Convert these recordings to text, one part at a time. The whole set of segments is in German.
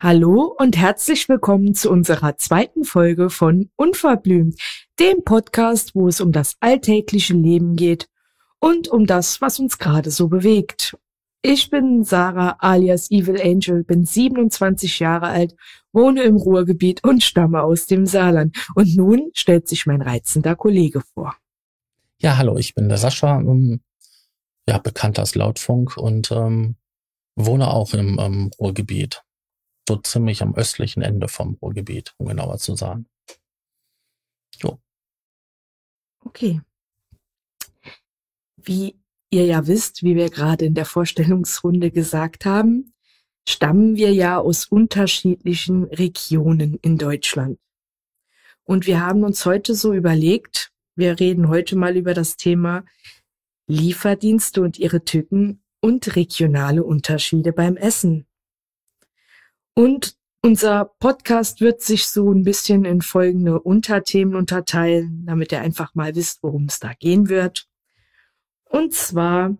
Hallo und herzlich willkommen zu unserer zweiten Folge von Unverblümt, dem Podcast, wo es um das alltägliche Leben geht und um das, was uns gerade so bewegt. Ich bin Sarah alias Evil Angel, bin 27 Jahre alt, wohne im Ruhrgebiet und stamme aus dem Saarland. Und nun stellt sich mein reizender Kollege vor. Ja, hallo, ich bin der Sascha, ähm, ja, bekannt als Lautfunk und ähm, wohne auch im ähm, Ruhrgebiet. So ziemlich am östlichen Ende vom Ruhrgebiet, um genauer zu sagen. Jo. Okay. Wie ihr ja wisst, wie wir gerade in der Vorstellungsrunde gesagt haben, stammen wir ja aus unterschiedlichen Regionen in Deutschland. Und wir haben uns heute so überlegt, wir reden heute mal über das Thema Lieferdienste und ihre Tücken und regionale Unterschiede beim Essen. Und unser Podcast wird sich so ein bisschen in folgende Unterthemen unterteilen, damit ihr einfach mal wisst, worum es da gehen wird. Und zwar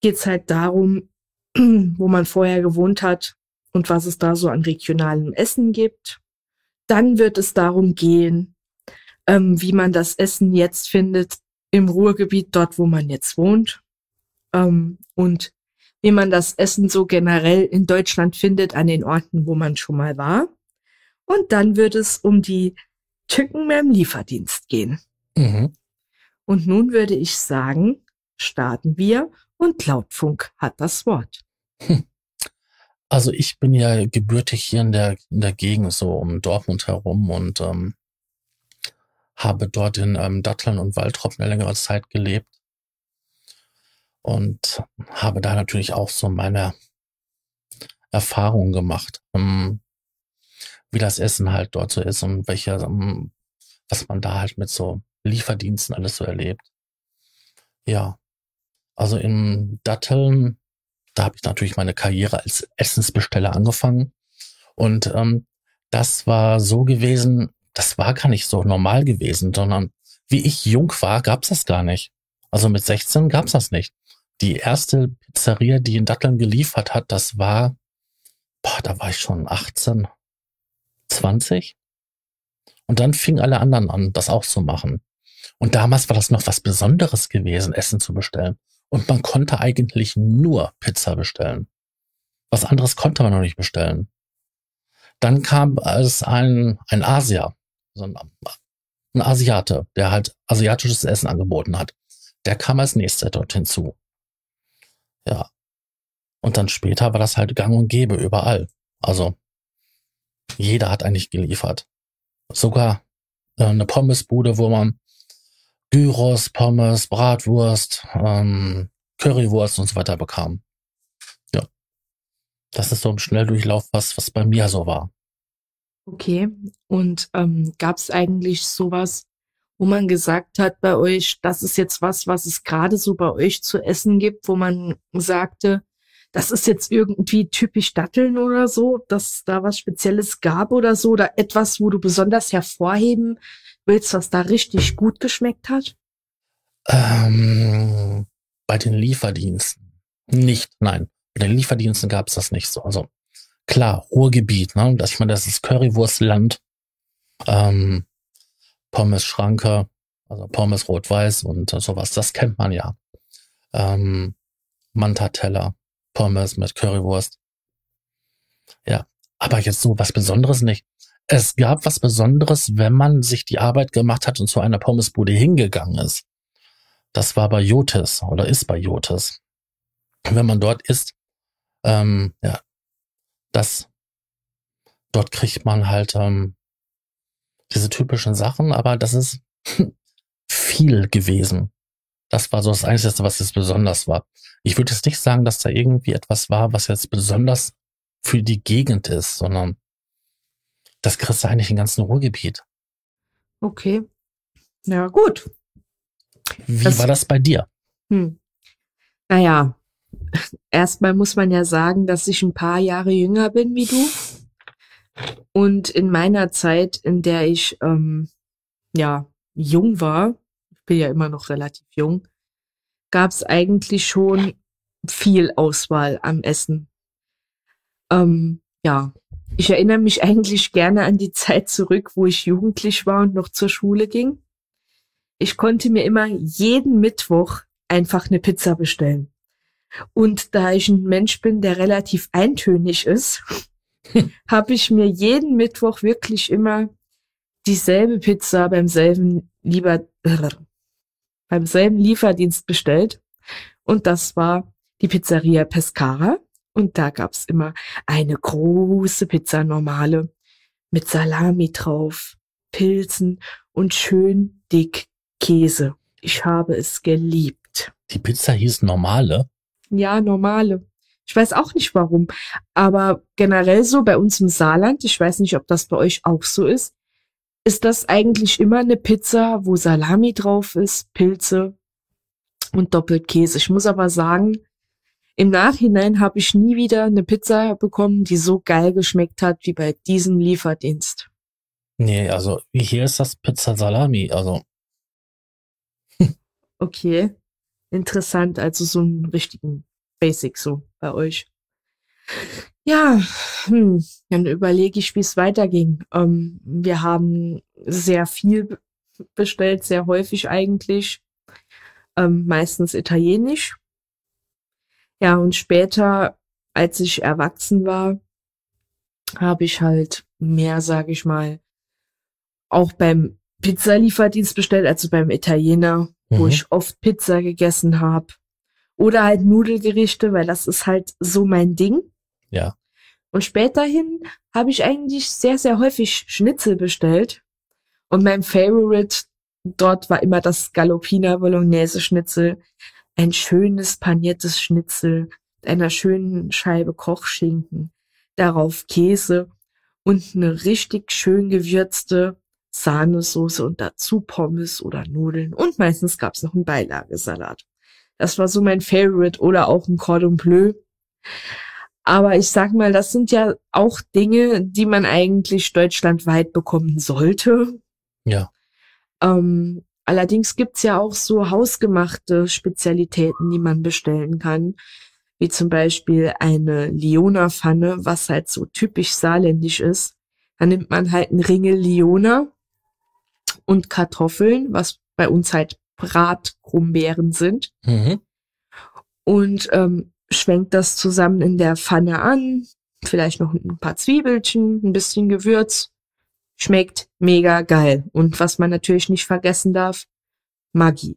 geht's halt darum, wo man vorher gewohnt hat und was es da so an regionalem Essen gibt. Dann wird es darum gehen, ähm, wie man das Essen jetzt findet im Ruhrgebiet, dort wo man jetzt wohnt. Ähm, und wie man das Essen so generell in Deutschland findet an den Orten, wo man schon mal war. Und dann wird es um die Tücken mehr im Lieferdienst gehen. Mhm. Und nun würde ich sagen, starten wir und Lautfunk hat das Wort. Also ich bin ja gebürtig hier in der, in der Gegend, so um Dortmund herum und ähm, habe dort in ähm, Datteln und Waldrop eine längere Zeit gelebt und habe da natürlich auch so meine Erfahrungen gemacht, ähm, wie das Essen halt dort so ist und welche, ähm, was man da halt mit so Lieferdiensten alles so erlebt. Ja, also in Datteln, da habe ich natürlich meine Karriere als Essensbesteller angefangen. Und ähm, das war so gewesen, das war gar nicht so normal gewesen, sondern wie ich jung war, gab's das gar nicht. Also mit 16 gab's das nicht. Die erste Pizzeria, die in Datteln geliefert hat, das war, boah, da war ich schon 18, 20. Und dann fingen alle anderen an, das auch zu machen. Und damals war das noch was Besonderes gewesen, Essen zu bestellen. Und man konnte eigentlich nur Pizza bestellen. Was anderes konnte man noch nicht bestellen. Dann kam es ein, ein Asier, so ein, ein Asiate, der halt asiatisches Essen angeboten hat. Der kam als nächster dort hinzu. Ja. Und dann später war das halt gang und gäbe überall. Also jeder hat eigentlich geliefert. Sogar äh, eine Pommesbude, wo man Gyros, Pommes, Bratwurst, ähm, Currywurst und so weiter bekam. Ja. Das ist so ein Schnelldurchlauf, was, was bei mir so war. Okay. Und ähm, gab es eigentlich sowas, wo man gesagt hat bei euch, das ist jetzt was, was es gerade so bei euch zu essen gibt, wo man sagte, das ist jetzt irgendwie typisch Datteln oder so, dass da was Spezielles gab oder so, oder etwas, wo du besonders hervorheben willst, was da richtig gut geschmeckt hat? Ähm, bei den Lieferdiensten nicht, nein. Bei den Lieferdiensten gab es das nicht so. Also klar, Ruhrgebiet, ne? Das, ich meine, das ist Currywurstland, ähm, Pommes Schranke, also Pommes Rot-Weiß und sowas, das kennt man ja. Ähm, Mantateller, Pommes mit Currywurst. Ja, aber jetzt so was Besonderes nicht es gab was Besonderes, wenn man sich die Arbeit gemacht hat und zu einer Pommesbude hingegangen ist. Das war bei Jotis oder ist bei Jotis. Wenn man dort ist, ähm, ja, das, dort kriegt man halt ähm, diese typischen Sachen, aber das ist viel gewesen. Das war so das Einzige, was jetzt besonders war. Ich würde jetzt nicht sagen, dass da irgendwie etwas war, was jetzt besonders für die Gegend ist, sondern das kriegst du eigentlich im ganzen Ruhrgebiet. Okay. Ja, gut. Wie das, war das bei dir? Hm. Naja, erstmal muss man ja sagen, dass ich ein paar Jahre jünger bin wie du. Und in meiner Zeit, in der ich ähm, ja jung war, ich bin ja immer noch relativ jung, gab es eigentlich schon viel Auswahl am Essen. Ähm, ja, Ich erinnere mich eigentlich gerne an die Zeit zurück, wo ich jugendlich war und noch zur Schule ging. Ich konnte mir immer jeden Mittwoch einfach eine Pizza bestellen. Und da ich ein Mensch bin, der relativ eintönig ist, habe ich mir jeden Mittwoch wirklich immer dieselbe Pizza beim selben Lieber beim selben Lieferdienst bestellt. Und das war die Pizzeria Pescara. Und da gab's immer eine große Pizza normale mit Salami drauf, Pilzen und schön dick Käse. Ich habe es geliebt. Die Pizza hieß normale? Ja, normale. Ich weiß auch nicht warum. Aber generell so bei uns im Saarland, ich weiß nicht, ob das bei euch auch so ist, ist das eigentlich immer eine Pizza, wo Salami drauf ist, Pilze und doppelt Käse. Ich muss aber sagen, im Nachhinein habe ich nie wieder eine Pizza bekommen, die so geil geschmeckt hat wie bei diesem Lieferdienst. Nee, also hier ist das Pizza Salami, also. okay. Interessant, also so einen richtigen Basic so bei euch. Ja, hm, dann überlege ich, wie es weiterging. Ähm, wir haben sehr viel bestellt, sehr häufig eigentlich, ähm, meistens italienisch. Ja, und später, als ich erwachsen war, habe ich halt mehr, sage ich mal, auch beim Pizzalieferdienst bestellt, also beim Italiener, mhm. wo ich oft Pizza gegessen habe. Oder halt Nudelgerichte, weil das ist halt so mein Ding. Ja. Und späterhin habe ich eigentlich sehr, sehr häufig Schnitzel bestellt. Und mein Favorite dort war immer das Galoppina Bolognese Schnitzel. Ein schönes paniertes Schnitzel mit einer schönen Scheibe Kochschinken. Darauf Käse und eine richtig schön gewürzte Sahnesoße und dazu Pommes oder Nudeln. Und meistens gab's noch einen Beilagesalat. Das war so mein Favorite oder auch ein Cordon Bleu. Aber ich sag mal, das sind ja auch Dinge, die man eigentlich deutschlandweit bekommen sollte. Ja. Ähm, allerdings gibt's ja auch so hausgemachte Spezialitäten, die man bestellen kann. Wie zum Beispiel eine Liona-Pfanne, was halt so typisch saarländisch ist. Da nimmt man halt einen Ringel Liona und Kartoffeln, was bei uns halt Bratgrumbeeren sind. Mhm. Und ähm, schwenkt das zusammen in der Pfanne an, vielleicht noch ein paar Zwiebelchen, ein bisschen Gewürz. Schmeckt mega geil. Und was man natürlich nicht vergessen darf, Maggi.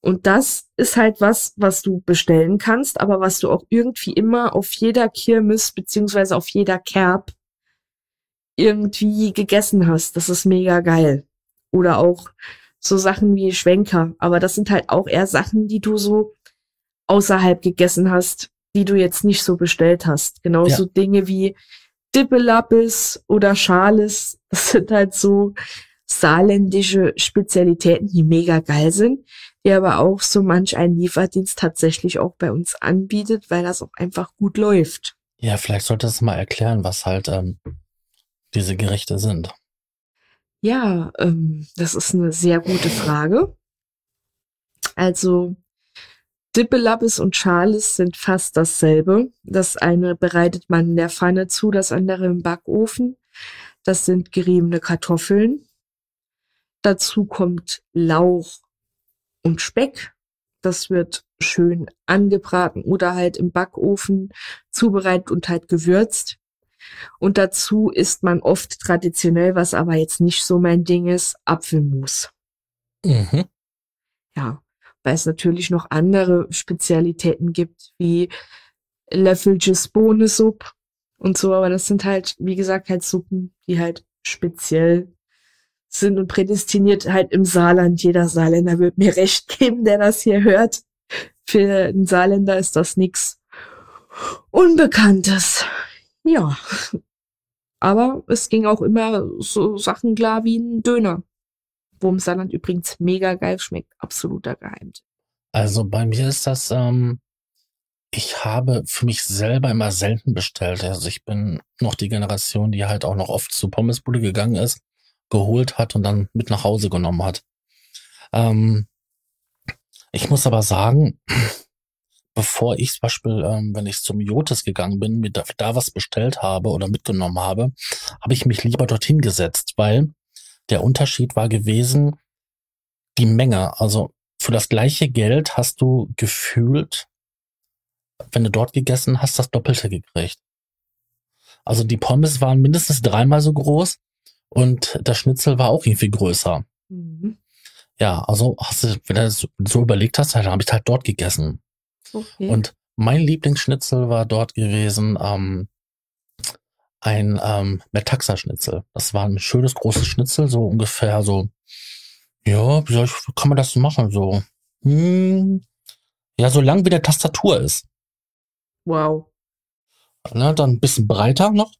Und das ist halt was, was du bestellen kannst, aber was du auch irgendwie immer auf jeder Kirmes beziehungsweise auf jeder Kerb irgendwie gegessen hast. Das ist mega geil. Oder auch so Sachen wie Schwenker. Aber das sind halt auch eher Sachen, die du so außerhalb gegessen hast, die du jetzt nicht so bestellt hast. Genauso ja. Dinge wie Dippelappes oder Schales. Das sind halt so saarländische Spezialitäten, die mega geil sind, die aber auch so manch ein Lieferdienst tatsächlich auch bei uns anbietet, weil das auch einfach gut läuft. Ja, vielleicht solltest du mal erklären, was halt ähm, diese Gerichte sind. Ja, ähm, das ist eine sehr gute Frage. Also Dippelabbes und Charles sind fast dasselbe. Das eine bereitet man in der Pfanne zu, das andere im Backofen. Das sind geriebene Kartoffeln. Dazu kommt Lauch und Speck. Das wird schön angebraten oder halt im Backofen zubereitet und halt gewürzt. Und dazu isst man oft traditionell, was aber jetzt nicht so mein Ding ist, Apfelmus. Mhm. Ja, weil es natürlich noch andere Spezialitäten gibt, wie Löffelches Bohnesuppe und so, aber das sind halt, wie gesagt, halt Suppen, die halt speziell sind und prädestiniert halt im Saarland. Jeder Saarländer wird mir recht geben, der das hier hört. Für einen Saarländer ist das nix Unbekanntes. Ja. Aber es ging auch immer so Sachen klar wie ein Döner. Wurmsalat übrigens mega geil schmeckt. Absoluter Geheimtipp. Also bei mir ist das, ähm, ich habe für mich selber immer selten bestellt. Also ich bin noch die Generation, die halt auch noch oft zu Pommesbude gegangen ist, geholt hat und dann mit nach Hause genommen hat. Ähm, ich muss aber sagen, bevor ich zum Beispiel, ähm, wenn ich zum Jotes gegangen bin, mir da, da was bestellt habe oder mitgenommen habe, habe ich mich lieber dorthin gesetzt, weil der Unterschied war gewesen, die Menge. Also für das gleiche Geld hast du gefühlt, wenn du dort gegessen hast, das Doppelte gekriegt. Also die Pommes waren mindestens dreimal so groß und das Schnitzel war auch irgendwie größer. Mhm. Ja, also hast du, wenn du so überlegt hast, dann habe ich halt dort gegessen. Okay. Und mein Lieblingsschnitzel war dort gewesen ähm, ein ähm, Metaxa-Schnitzel. Das war ein schönes großes Schnitzel, so ungefähr so, ja, wie, soll ich, wie kann man das machen? So, hm, ja, so lang wie der Tastatur ist. Wow. Ne, dann ein bisschen breiter noch.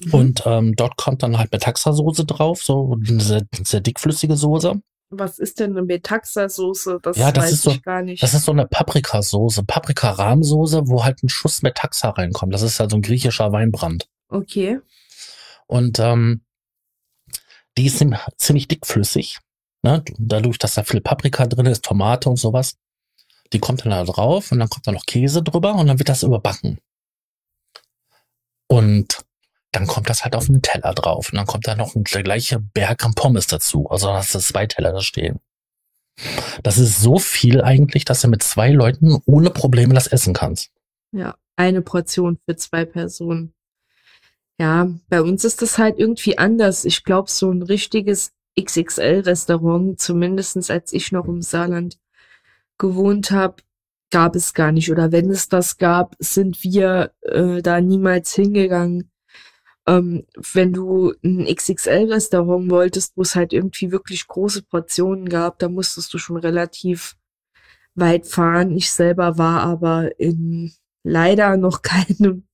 Mhm. Und ähm, dort kommt dann halt Metaxa-Soße drauf, so eine sehr, sehr dickflüssige Soße. Was ist denn eine Metaxa-Soße? Das ja, das weiß ist so, ich gar nicht. Das ist so eine Paprikasoße, Paprika-Rahmsoße, wo halt ein Schuss Metaxa reinkommt. Das ist halt so ein griechischer Weinbrand. Okay. Und ähm, die ist ziemlich dickflüssig. Ne? Dadurch, dass da viel Paprika drin ist, Tomate und sowas. Die kommt dann da drauf und dann kommt da noch Käse drüber und dann wird das überbacken. Und dann kommt das halt auf einen Teller drauf. Und dann kommt da noch ein, der gleiche Berg an Pommes dazu. Also dann hast du zwei Teller da stehen. Das ist so viel eigentlich, dass du mit zwei Leuten ohne Probleme das essen kannst. Ja, eine Portion für zwei Personen. Ja, bei uns ist das halt irgendwie anders. Ich glaube, so ein richtiges XXL-Restaurant, zumindestens als ich noch im Saarland gewohnt habe, gab es gar nicht. Oder wenn es das gab, sind wir äh, da niemals hingegangen ähm, wenn du ein XXL-Restaurant wolltest, wo es halt irgendwie wirklich große Portionen gab, da musstest du schon relativ weit fahren. Ich selber war aber in leider noch keinem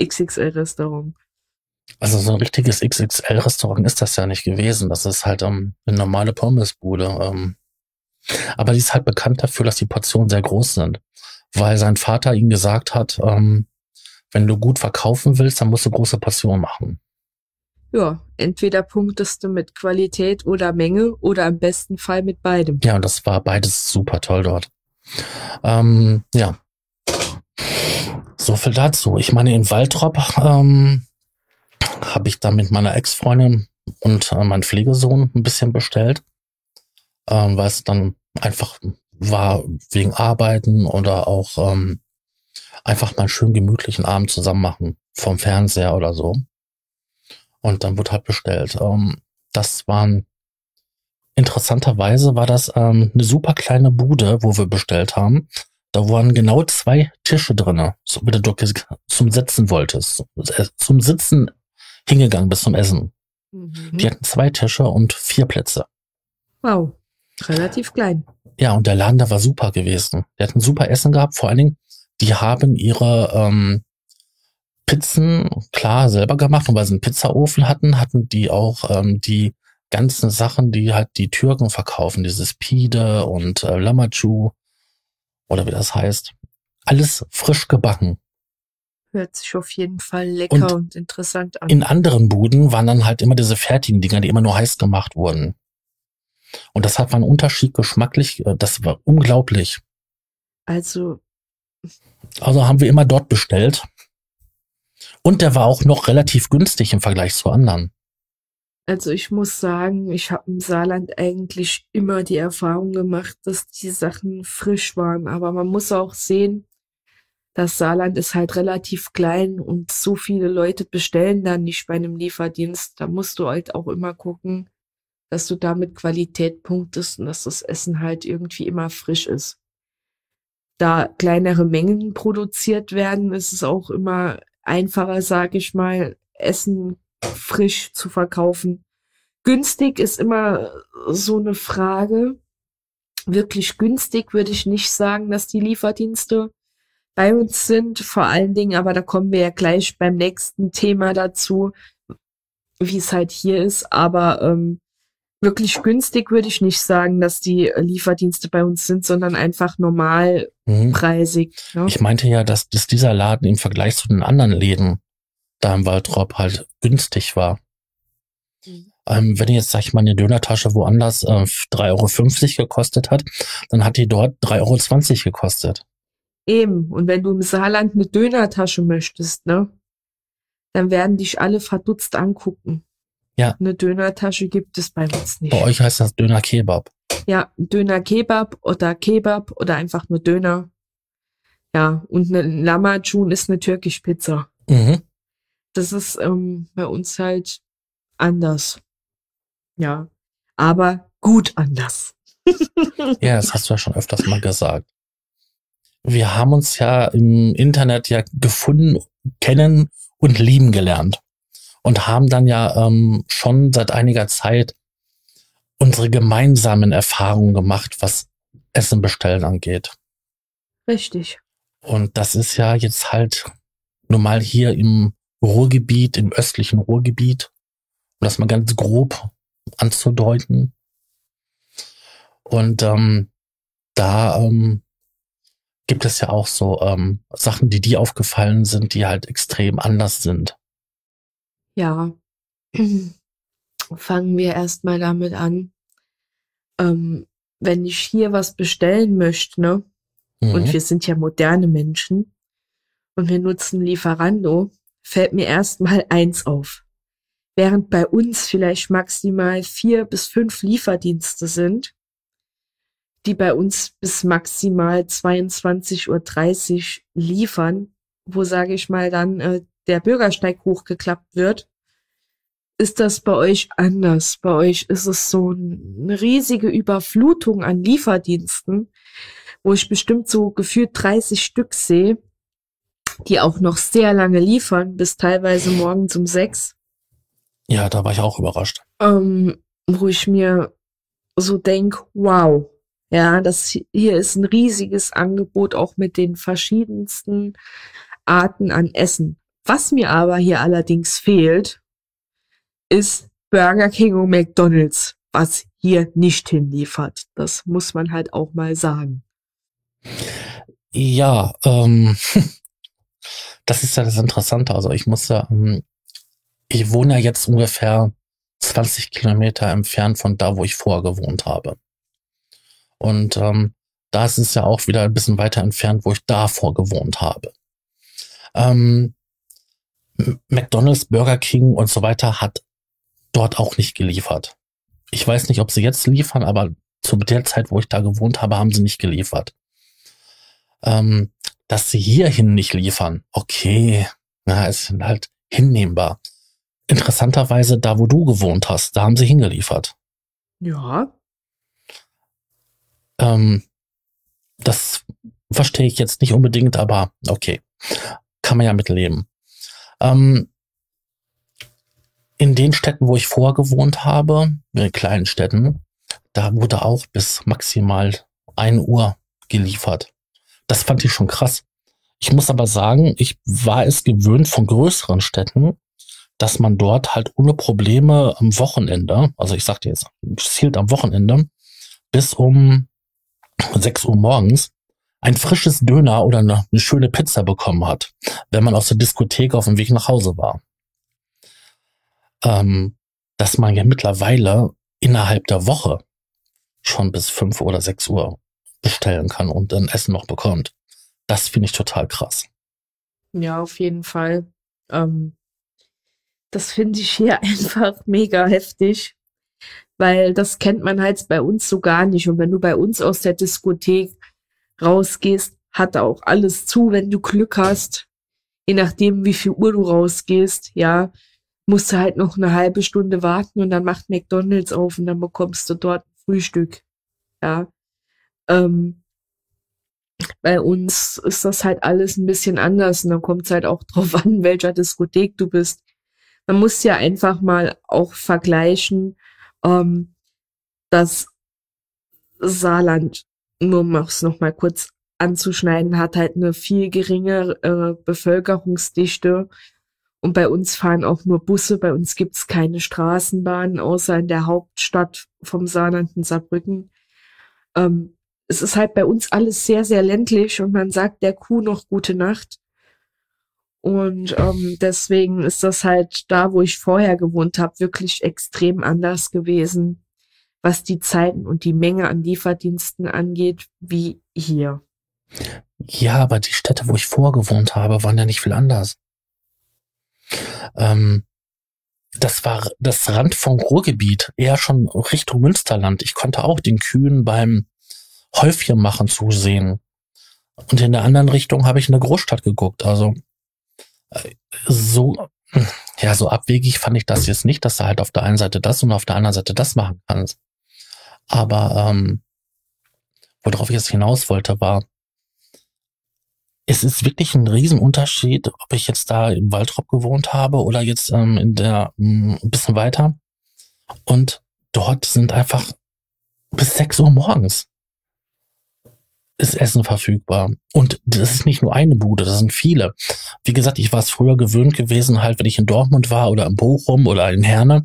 XXL-Restaurant. Also so ein richtiges XXL-Restaurant ist das ja nicht gewesen. Das ist halt ähm, eine normale Pommesbude. Ähm. Aber die ist halt bekannt dafür, dass die Portionen sehr groß sind. Weil sein Vater ihm gesagt hat, ähm, wenn du gut verkaufen willst, dann musst du große Passion machen. Ja, entweder punktest du mit Qualität oder Menge oder im besten Fall mit beidem. Ja, und das war beides super toll dort. Ähm, ja. So viel dazu. Ich meine, in Waldrop ähm, habe ich da mit meiner Ex-Freundin und äh, meinem Pflegesohn ein bisschen bestellt, ähm, weil es dann einfach war wegen Arbeiten oder auch ähm, einfach mal einen schön gemütlichen Abend zusammen machen, vom Fernseher oder so. Und dann wurde halt bestellt. Ähm, das waren, interessanterweise war das ähm, eine super kleine Bude, wo wir bestellt haben. Da waren genau zwei Tische drinne, so wie du zum Sitzen wolltest. Äh, zum Sitzen hingegangen bis zum Essen. Mhm. Die hatten zwei Tische und vier Plätze. Wow, relativ klein. Ja, und der Laden da war super gewesen. Der hat ein super Essen gehabt, vor allen Dingen die haben ihre ähm, Pizzen klar selber gemacht und weil sie einen Pizzaofen hatten, hatten die auch ähm, die ganzen Sachen, die halt die Türken verkaufen, dieses Pide und äh, Lamachu oder wie das heißt. Alles frisch gebacken. Hört sich auf jeden Fall lecker und, und interessant an. In anderen Buden waren dann halt immer diese fertigen Dinger, die immer nur heiß gemacht wurden. Und das hat einen Unterschied geschmacklich, äh, das war unglaublich. Also also haben wir immer dort bestellt. Und der war auch noch relativ günstig im Vergleich zu anderen. Also ich muss sagen, ich habe im Saarland eigentlich immer die Erfahrung gemacht, dass die Sachen frisch waren. Aber man muss auch sehen, das Saarland ist halt relativ klein und so viele Leute bestellen dann nicht bei einem Lieferdienst. Da musst du halt auch immer gucken, dass du damit Qualität punktest und dass das Essen halt irgendwie immer frisch ist da kleinere Mengen produziert werden, ist es auch immer einfacher, sage ich mal, Essen frisch zu verkaufen. Günstig ist immer so eine Frage. Wirklich günstig würde ich nicht sagen, dass die Lieferdienste bei uns sind. Vor allen Dingen, aber da kommen wir ja gleich beim nächsten Thema dazu, wie es halt hier ist. Aber ähm, wirklich günstig würde ich nicht sagen, dass die Lieferdienste bei uns sind, sondern einfach normalpreisig. Mhm. Ne? Ich meinte ja, dass, dass dieser Laden im Vergleich zu den anderen Läden da im Waldrop halt günstig war. Mhm. Ähm, wenn jetzt, sag ich mal, eine Dönertasche woanders äh, 3,50 Euro gekostet hat, dann hat die dort 3,20 Euro gekostet. Eben. Und wenn du im Saarland eine Dönertasche möchtest, ne, dann werden dich alle verdutzt angucken. Ja. Eine Dönertasche gibt es bei uns nicht. Bei euch heißt das Döner Kebab. Ja, Döner Kebab oder Kebab oder einfach nur Döner. Ja, und eine Lamajun ist eine Türkisch-Pizza. Mhm. Das ist ähm, bei uns halt anders. Ja, aber gut anders. Ja, das hast du ja schon öfters mal gesagt. Wir haben uns ja im Internet ja gefunden, kennen und lieben gelernt und haben dann ja ähm, schon seit einiger Zeit unsere gemeinsamen Erfahrungen gemacht, was Essen bestellen angeht. Richtig. Und das ist ja jetzt halt nur mal hier im Ruhrgebiet, im östlichen Ruhrgebiet, um das mal ganz grob anzudeuten. Und ähm, da ähm, gibt es ja auch so ähm, Sachen, die dir aufgefallen sind, die halt extrem anders sind. Ja. Fangen wir erstmal damit an. Ähm, wenn ich hier was bestellen möchte, ne? Mhm. Und wir sind ja moderne Menschen und wir nutzen Lieferando, fällt mir erstmal eins auf. Während bei uns vielleicht maximal vier bis fünf Lieferdienste sind, die bei uns bis maximal 22.30 Uhr liefern, wo, sage ich mal, dann äh, der Bürgersteig hochgeklappt wird, ist das bei euch anders. Bei euch ist es so eine riesige Überflutung an Lieferdiensten, wo ich bestimmt so gefühlt 30 Stück sehe, die auch noch sehr lange liefern, bis teilweise morgens um sechs. Ja, da war ich auch überrascht. Ähm, wo ich mir so denk, wow, ja, das hier ist ein riesiges Angebot, auch mit den verschiedensten Arten an Essen. Was mir aber hier allerdings fehlt, ist Burger King und McDonald's, was hier nicht hinliefert. Das muss man halt auch mal sagen. Ja, ähm, das ist ja das Interessante. Also ich muss ja, ähm, ich wohne ja jetzt ungefähr 20 Kilometer entfernt von da, wo ich vorher gewohnt habe. Und ähm, da ist es ja auch wieder ein bisschen weiter entfernt, wo ich davor gewohnt habe. Ähm, McDonald's, Burger King und so weiter hat dort auch nicht geliefert. Ich weiß nicht, ob sie jetzt liefern, aber zu der Zeit, wo ich da gewohnt habe, haben sie nicht geliefert. Ähm, dass sie hierhin nicht liefern, okay, na, ist halt hinnehmbar. Interessanterweise, da wo du gewohnt hast, da haben sie hingeliefert. Ja. Ähm, das verstehe ich jetzt nicht unbedingt, aber okay. Kann man ja mitleben. Ähm, in den Städten, wo ich vorher gewohnt habe, in kleinen Städten, da wurde auch bis maximal ein Uhr geliefert. Das fand ich schon krass. Ich muss aber sagen, ich war es gewöhnt von größeren Städten, dass man dort halt ohne Probleme am Wochenende, also ich sagte jetzt, zielt am Wochenende, bis um 6 Uhr morgens ein frisches Döner oder eine, eine schöne Pizza bekommen hat, wenn man aus der Diskothek auf dem Weg nach Hause war ähm, dass man ja mittlerweile innerhalb der Woche schon bis fünf oder sechs Uhr bestellen kann und dann Essen noch bekommt. Das finde ich total krass. Ja, auf jeden Fall. Ähm, das finde ich hier einfach mega heftig, weil das kennt man halt bei uns so gar nicht. Und wenn du bei uns aus der Diskothek rausgehst, hat auch alles zu, wenn du Glück hast. Je nachdem, wie viel Uhr du rausgehst, ja, musst du halt noch eine halbe Stunde warten und dann macht McDonalds auf und dann bekommst du dort Frühstück. Ja. Ähm, bei uns ist das halt alles ein bisschen anders und dann kommt es halt auch drauf an, welcher Diskothek du bist. Man muss ja einfach mal auch vergleichen, ähm, dass Saarland, nur um es nochmal kurz anzuschneiden, hat halt eine viel geringere äh, Bevölkerungsdichte und bei uns fahren auch nur Busse, bei uns gibt's keine Straßenbahnen, außer in der Hauptstadt vom Saarland in Saarbrücken. Ähm, es ist halt bei uns alles sehr, sehr ländlich und man sagt der Kuh noch gute Nacht. Und ähm, deswegen ist das halt da, wo ich vorher gewohnt habe, wirklich extrem anders gewesen, was die Zeiten und die Menge an Lieferdiensten angeht, wie hier. Ja, aber die Städte, wo ich vorgewohnt habe, waren ja nicht viel anders. Ähm, das war das Rand vom Ruhrgebiet, eher schon Richtung Münsterland. Ich konnte auch den Kühen beim Häufchen machen zusehen. Und in der anderen Richtung habe ich in eine Großstadt geguckt. Also äh, so, ja, so abwegig fand ich das jetzt nicht, dass du halt auf der einen Seite das und auf der anderen Seite das machen kannst. Aber ähm, worauf ich jetzt hinaus wollte, war, es ist wirklich ein Riesenunterschied, ob ich jetzt da im Waldrop gewohnt habe oder jetzt ähm, in der ähm, ein bisschen weiter. Und dort sind einfach bis 6 Uhr morgens ist Essen verfügbar. Und das ist nicht nur eine Bude, das sind viele. Wie gesagt, ich war es früher gewöhnt gewesen, halt, wenn ich in Dortmund war oder in Bochum oder in Herne.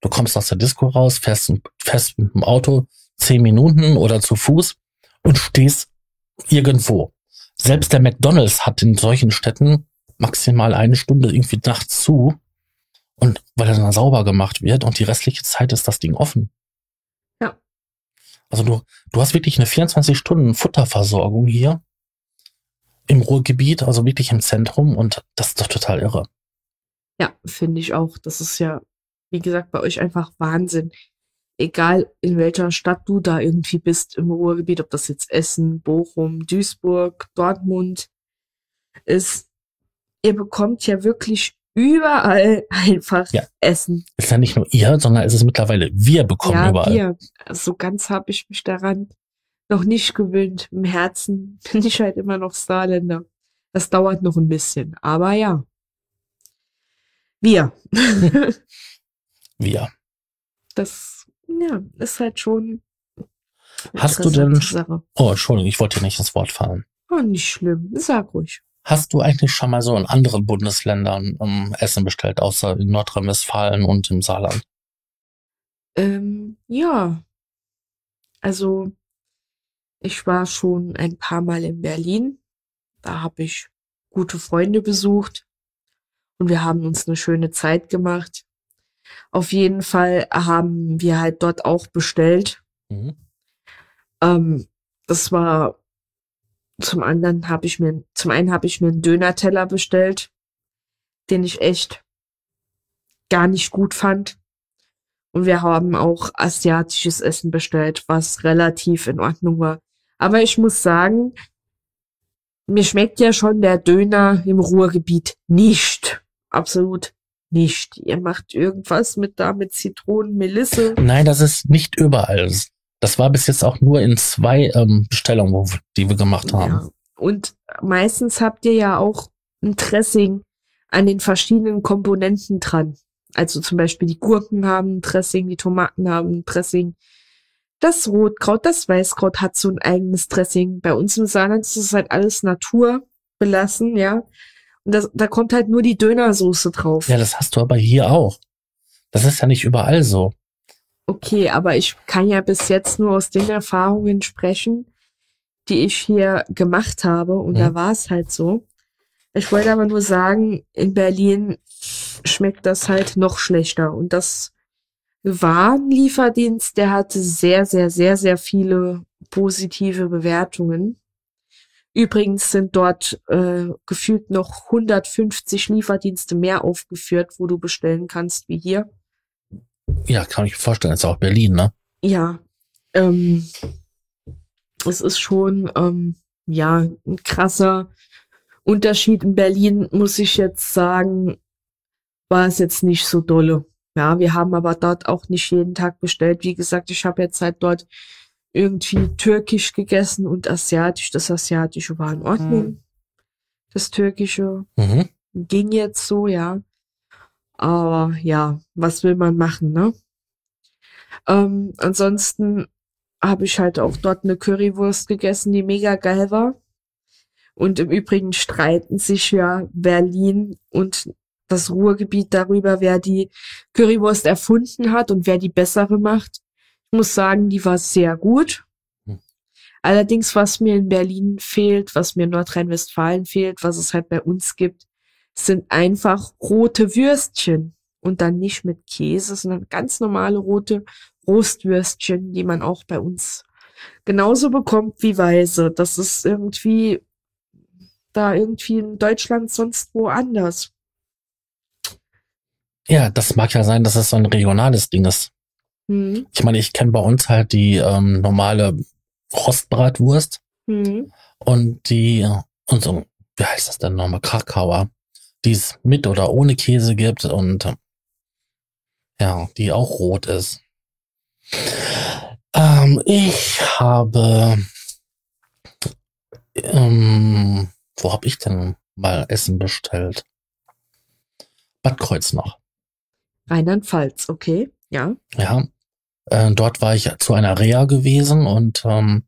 Du kommst aus der Disco raus, fährst, fährst mit dem Auto zehn Minuten oder zu Fuß und stehst irgendwo. Selbst der McDonalds hat in solchen Städten maximal eine Stunde irgendwie nachts zu. Und weil er dann sauber gemacht wird und die restliche Zeit ist das Ding offen. Also du, du hast wirklich eine 24 Stunden Futterversorgung hier im Ruhrgebiet, also wirklich im Zentrum und das ist doch total irre. Ja, finde ich auch. Das ist ja, wie gesagt, bei euch einfach Wahnsinn. Egal in welcher Stadt du da irgendwie bist im Ruhrgebiet, ob das jetzt Essen, Bochum, Duisburg, Dortmund ist, ihr bekommt ja wirklich überall einfach Ja. Essen. Ist ja nicht nur ihr, sondern es ist mittlerweile wir bekommen ja, überall. wir. So ganz habe ich mich daran noch nicht gewöhnt. Im Herzen bin ich halt immer noch Saarländer. Das dauert noch ein bisschen, aber ja. Wir. Wir. das, ja, ist halt schon. Hast du denn- Sache. Oh, Entschuldigung, ich wollte dir nicht ins Wort fallen. Oh, nicht schlimm. Sag ruhig. Hast du eigentlich schon mal so in anderen Bundesländern ähm, Essen bestellt, außer in Nordrhein-Westfalen und im Saarland? Ähm, ja. Also, ich war schon ein paar Mal in Berlin. Da habe ich gute Freunde besucht und wir haben uns eine schöne Zeit gemacht. Auf jeden Fall haben wir halt dort auch bestellt. Mhm. Ähm, das war zum anderen habe ich mir, zum einen habe ich mir einen Döner-Teller bestellt, den ich echt gar nicht gut fand. Und wir haben auch asiatisches Essen bestellt, was relativ in Ordnung war. Aber ich muss sagen, mir schmeckt ja schon der Döner im Ruhrgebiet nicht. Absolut nicht. Ihr macht irgendwas mit da mit Zitronen, Melisse. Nein, das ist nicht überall. Das war bis jetzt auch nur in zwei ähm, Bestellungen, die wir gemacht haben. Ja. Und meistens habt ihr ja auch ein Dressing an den verschiedenen Komponenten dran. Also zum Beispiel die Gurken haben ein Dressing, die Tomaten haben ein Dressing. Das Rotkraut, das Weißkraut hat so ein eigenes Dressing. Bei uns im Saarland ist es halt alles naturbelassen, ja. Und das, da kommt halt nur die Dönersoße drauf. Ja, das hast du aber hier auch. Das ist ja nicht überall so. Okay, aber ich kann ja bis jetzt nur aus den Erfahrungen sprechen, die ich hier gemacht habe. Und Mhm. da war es halt so. Ich wollte aber nur sagen, in Berlin schmeckt das halt noch schlechter. Und das war ein Lieferdienst, der hatte sehr, sehr, sehr, sehr viele positive Bewertungen. Übrigens sind dort äh, gefühlt noch 150 Lieferdienste mehr aufgeführt, wo du bestellen kannst, wie hier. Ja, kann ich mir vorstellen. ist auch Berlin, ne? Ja, ähm, es ist schon, ähm, ja, ein krasser Unterschied. In Berlin, muss ich jetzt sagen, war es jetzt nicht so dolle. Ja, wir haben aber dort auch nicht jeden Tag bestellt. Wie gesagt, ich habe jetzt halt dort irgendwie türkisch gegessen und asiatisch. Das asiatische war in Ordnung. Das türkische Mhm. ging jetzt so, ja. Aber ja, was will man machen, ne? Ähm, ansonsten habe ich halt auch dort eine Currywurst gegessen, die mega geil war. Und im Übrigen streiten sich ja Berlin und das Ruhrgebiet darüber, wer die Currywurst erfunden hat und wer die bessere macht. Ich muss sagen, die war sehr gut. Hm. Allerdings, was mir in Berlin fehlt, was mir in Nordrhein-Westfalen fehlt, was es halt bei uns gibt, sind einfach rote Würstchen. Und dann nicht mit Käse, sondern ganz normale rote Rostwürstchen, die man auch bei uns genauso bekommt wie weiße. Das ist irgendwie da irgendwie in Deutschland sonst woanders. Ja, das mag ja sein, dass es so ein regionales Ding ist. Hm. Ich meine, ich kenne bei uns halt die ähm, normale Rostbratwurst Hm. und die, und so, wie heißt das denn nochmal, Krakauer, die es mit oder ohne Käse gibt und ja, die auch rot ist. Ähm, ich habe, ähm, wo habe ich denn mal Essen bestellt? Bad Kreuznach. Rheinland-Pfalz, okay, ja. Ja, äh, dort war ich zu einer Reha gewesen und ähm,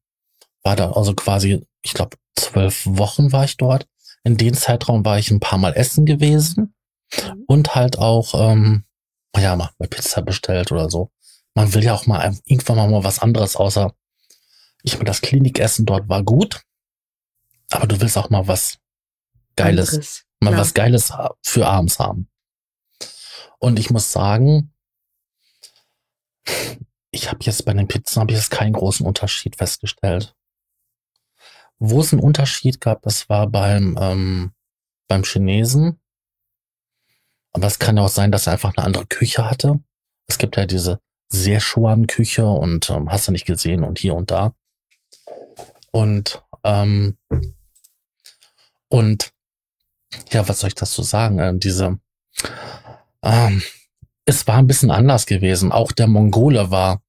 war da also quasi, ich glaube, zwölf Wochen war ich dort. In dem Zeitraum war ich ein paar Mal essen gewesen Mhm. und halt auch, ähm, ja, mal bei Pizza bestellt oder so. Man will ja auch mal irgendwann mal, mal was anderes, außer ich meine, das Klinikessen dort war gut, aber du willst auch mal was Geiles Anderes. mal was Geiles für abends haben. Und ich muss sagen, ich habe jetzt bei den Pizzen habe ich jetzt keinen großen Unterschied festgestellt. Wo es einen Unterschied gab, das war beim ähm, beim Chinesen. Aber es kann auch sein, dass er einfach eine andere Küche hatte. Es gibt ja diese Szechuan-Küche und ähm, hast du nicht gesehen und hier und da. Und ähm, und ja, was soll ich dazu sagen? Ähm, diese, ähm, es war ein bisschen anders gewesen. Auch der Mongole war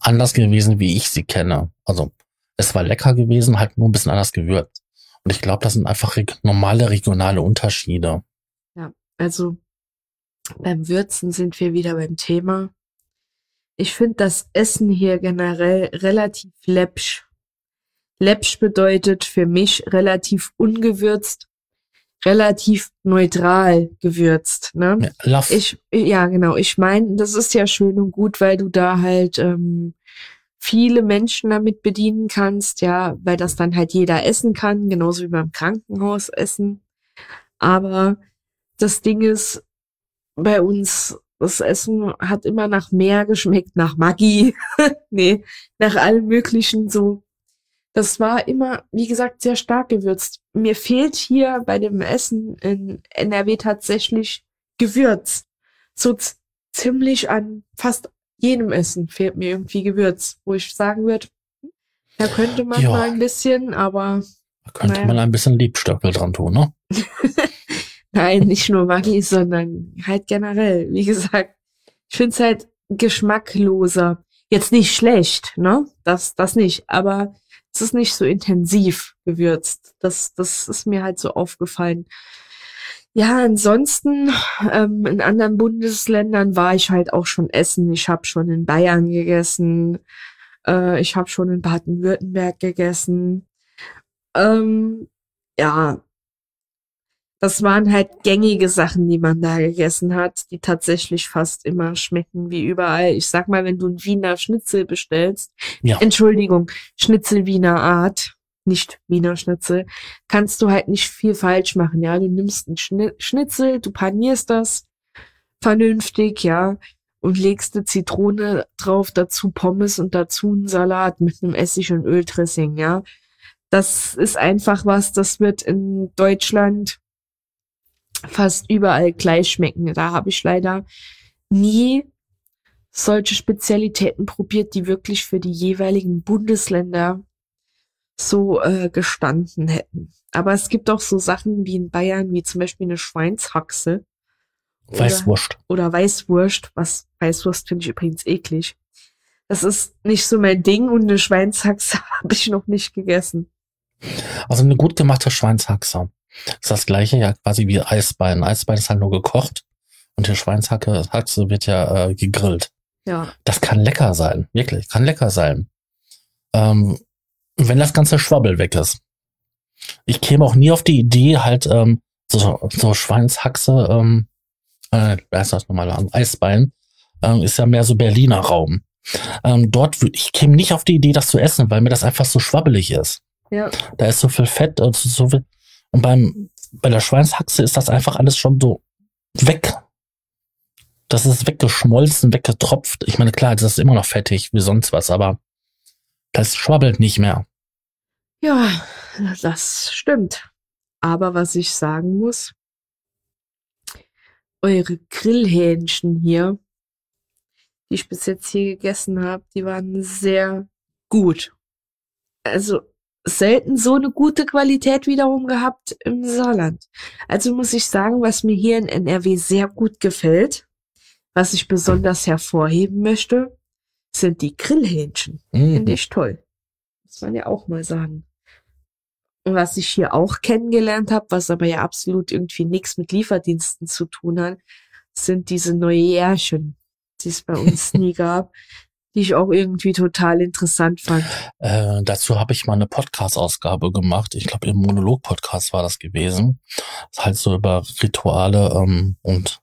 anders gewesen, wie ich sie kenne. Also es war lecker gewesen, halt nur ein bisschen anders gewürzt. Und ich glaube, das sind einfach reg normale regionale Unterschiede. Also beim Würzen sind wir wieder beim Thema. Ich finde das Essen hier generell relativ läppsch. Läppsch bedeutet für mich relativ ungewürzt, relativ neutral gewürzt. Ne? Ja, Ich, ja, genau. Ich meine, das ist ja schön und gut, weil du da halt ähm, viele Menschen damit bedienen kannst, ja, weil das dann halt jeder essen kann, genauso wie beim Krankenhaus essen. Aber das Ding ist, bei uns, das Essen hat immer nach mehr geschmeckt, nach Maggi, nee, nach allem möglichen so. Das war immer, wie gesagt, sehr stark gewürzt. Mir fehlt hier bei dem Essen in NRW tatsächlich Gewürz. So ziemlich an fast jedem Essen fehlt mir irgendwie Gewürz, wo ich sagen würde, da könnte man Ja. mal ein bisschen, aber da könnte naja. man ein bisschen Liebstöckel dran tun, ne? Nein, nicht nur Maggi, sondern halt generell. Wie gesagt, ich find's halt geschmackloser. Jetzt nicht schlecht, ne? Das, das nicht. Aber es ist nicht so intensiv gewürzt. Das, das ist mir halt so aufgefallen. Ja, ansonsten ähm, in anderen Bundesländern war ich halt auch schon essen. Ich habe schon in Bayern gegessen. Äh, ich habe schon in Baden-Württemberg gegessen. Ähm, ja, das waren halt gängige Sachen, die man da gegessen hat, die tatsächlich fast immer schmecken wie überall. Ich sag mal, wenn du ein Wiener Schnitzel bestellst, Ja. Entschuldigung, Schnitzel Wiener Art, nicht Wiener Schnitzel, kannst du halt nicht viel falsch machen, ja. Du nimmst einen Schni Schnitzel, du panierst das vernünftig, ja, und legst eine Zitrone drauf, dazu Pommes und dazu einen Salat mit einem Essig und Öldressing, ja. Das ist einfach was, das wird in Deutschland fast überall gleich schmecken. Da habe ich leider nie solche Spezialitäten probiert, die wirklich für die jeweiligen Bundesländer so äh, gestanden hätten. Aber es gibt auch so Sachen wie in Bayern, wie zum Beispiel eine Schweinshaxe oder, Weißwurst. oder Weißwurst. Was Weißwurst finde ich übrigens eklig. Das ist nicht so mein Ding und eine Schweinshaxe habe ich noch nicht gegessen. Also eine gut gemachte Schweinshaxe. Ist das gleiche ja quasi wie Eisbein. Eisbein ist halt nur gekocht und die Schweinshacke Haxe wird ja äh, gegrillt. Ja, Das kann lecker sein, wirklich, kann lecker sein. Ähm, wenn das ganze Schwabbel weg ist. Ich käme auch nie auf die Idee, halt ähm, so, so Schweinshaxe, ähm, äh, wer ist das nochmal, Eisbein, ähm, ist ja mehr so Berliner Raum. Ähm, dort würde ich käme nicht auf die Idee, das zu essen, weil mir das einfach so schwabbelig ist. ja, Da ist so viel Fett und so viel. Und beim, bei der Schweinshaxe ist das einfach alles schon so weg. Das ist weggeschmolzen, weggetropft. Ich meine, klar, das ist immer noch fettig wie sonst was, aber das schwabbelt nicht mehr. ja, das stimmt. Aber was ich sagen muss, eure Grillhähnchen hier, die ich bis jetzt hier gegessen habe, die waren sehr gut. Also selten so eine gute Qualität wiederum gehabt im Saarland. Also muss ich sagen, was mir hier in NRW sehr gut gefällt, was ich besonders hervorheben möchte, sind die Grillhähnchen. Mhm. Finde ich toll. Muss man ja auch mal sagen. Und was ich hier auch kennengelernt habe, was aber ja absolut irgendwie nichts mit Lieferdiensten zu tun hat, sind diese neue Jährchen, die es bei uns nie gab, die ich auch irgendwie total interessant fand. Äh, dazu habe ich mal eine Podcast-Ausgabe gemacht. Ich glaube, im Monolog-Podcast war das gewesen. Das halt so über Rituale ähm, und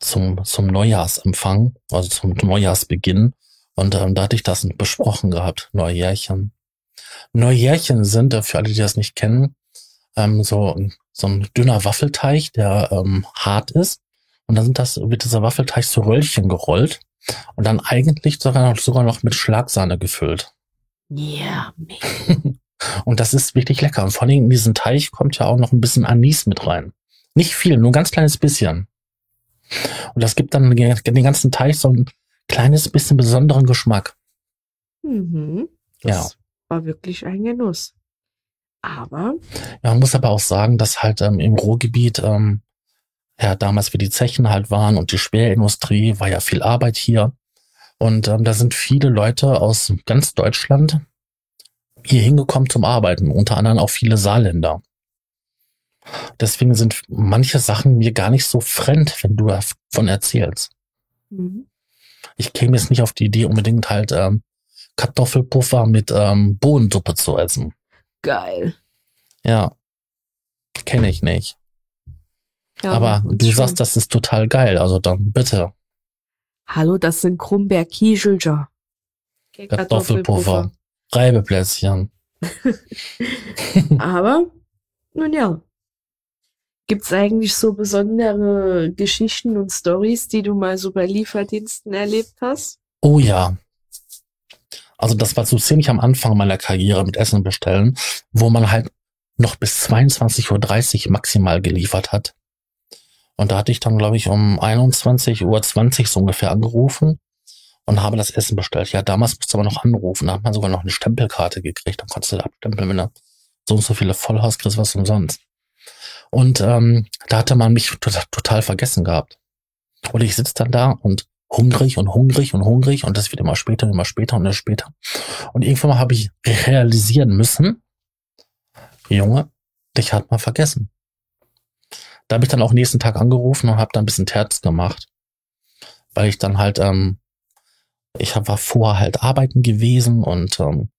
zum, zum Neujahrsempfang, also zum Neujahrsbeginn. Und ähm, da hatte ich das besprochen gehabt, Neujährchen. Neujährchen sind, äh, für alle, die das nicht kennen, ähm, so, so ein dünner Waffelteig, der ähm, hart ist. Und dann sind das, wird dieser Waffelteig zu Röllchen gerollt und dann eigentlich sogar noch, sogar noch mit Schlagsahne gefüllt. Ja, Und das ist wirklich lecker. Und vor allem in diesen Teig kommt ja auch noch ein bisschen Anis mit rein. Nicht viel, nur ein ganz kleines bisschen. Und das gibt dann den ganzen Teig so ein kleines bisschen besonderen Geschmack. mhm. Ja. Das war wirklich ein Genuss. Aber, Ja, man muss aber auch sagen, dass halt ähm, im Ruhrgebiet, ähm, ja, damals wie die Zechen halt waren und die Schwerindustrie, war ja viel Arbeit hier. Und ähm, da sind viele Leute aus ganz Deutschland hier hingekommen zum Arbeiten, unter anderem auch viele Saarländer. Deswegen sind manche Sachen mir gar nicht so fremd, wenn du davon erzählst. mhm. Ich käme jetzt nicht auf die Idee, unbedingt halt ähm, Kartoffelpuffer mit ähm, Bohnensuppe zu essen. geil. Ja, kenne ich nicht. Ja, Aber du schon- sagst, das ist total geil. Also dann bitte Hallo, das sind Krumberg Kieselger. Kartoffelpuffer, Reibeplätzchen. Aber, nun ja. Gibt's eigentlich so besondere Geschichten und Stories, die du mal so bei Lieferdiensten erlebt hast? Oh ja. Also das war so ziemlich am Anfang meiner Karriere mit Essen bestellen, wo man halt noch bis 22.30 Uhr maximal geliefert hat. Und da hatte ich dann, glaube ich, um 21.20 Uhr so ungefähr angerufen und habe das Essen bestellt. Ja, damals musste man noch anrufen. Da hat man sogar noch eine Stempelkarte gekriegt. Dann konntest du da abstempeln, wenn du so und so viele Vollhaus kriegst, was umsonst. Und ähm, da hatte man mich total, total vergessen gehabt. Und ich sitze dann da und hungrig und hungrig und hungrig und das wird immer später und immer später und immer später. Und irgendwann mal habe ich realisieren müssen, Junge, dich hat man vergessen. Da habe ich dann auch nächsten Tag angerufen und habe dann ein bisschen Terz gemacht, weil ich dann halt, ähm, ich war vorher halt arbeiten gewesen und ähm,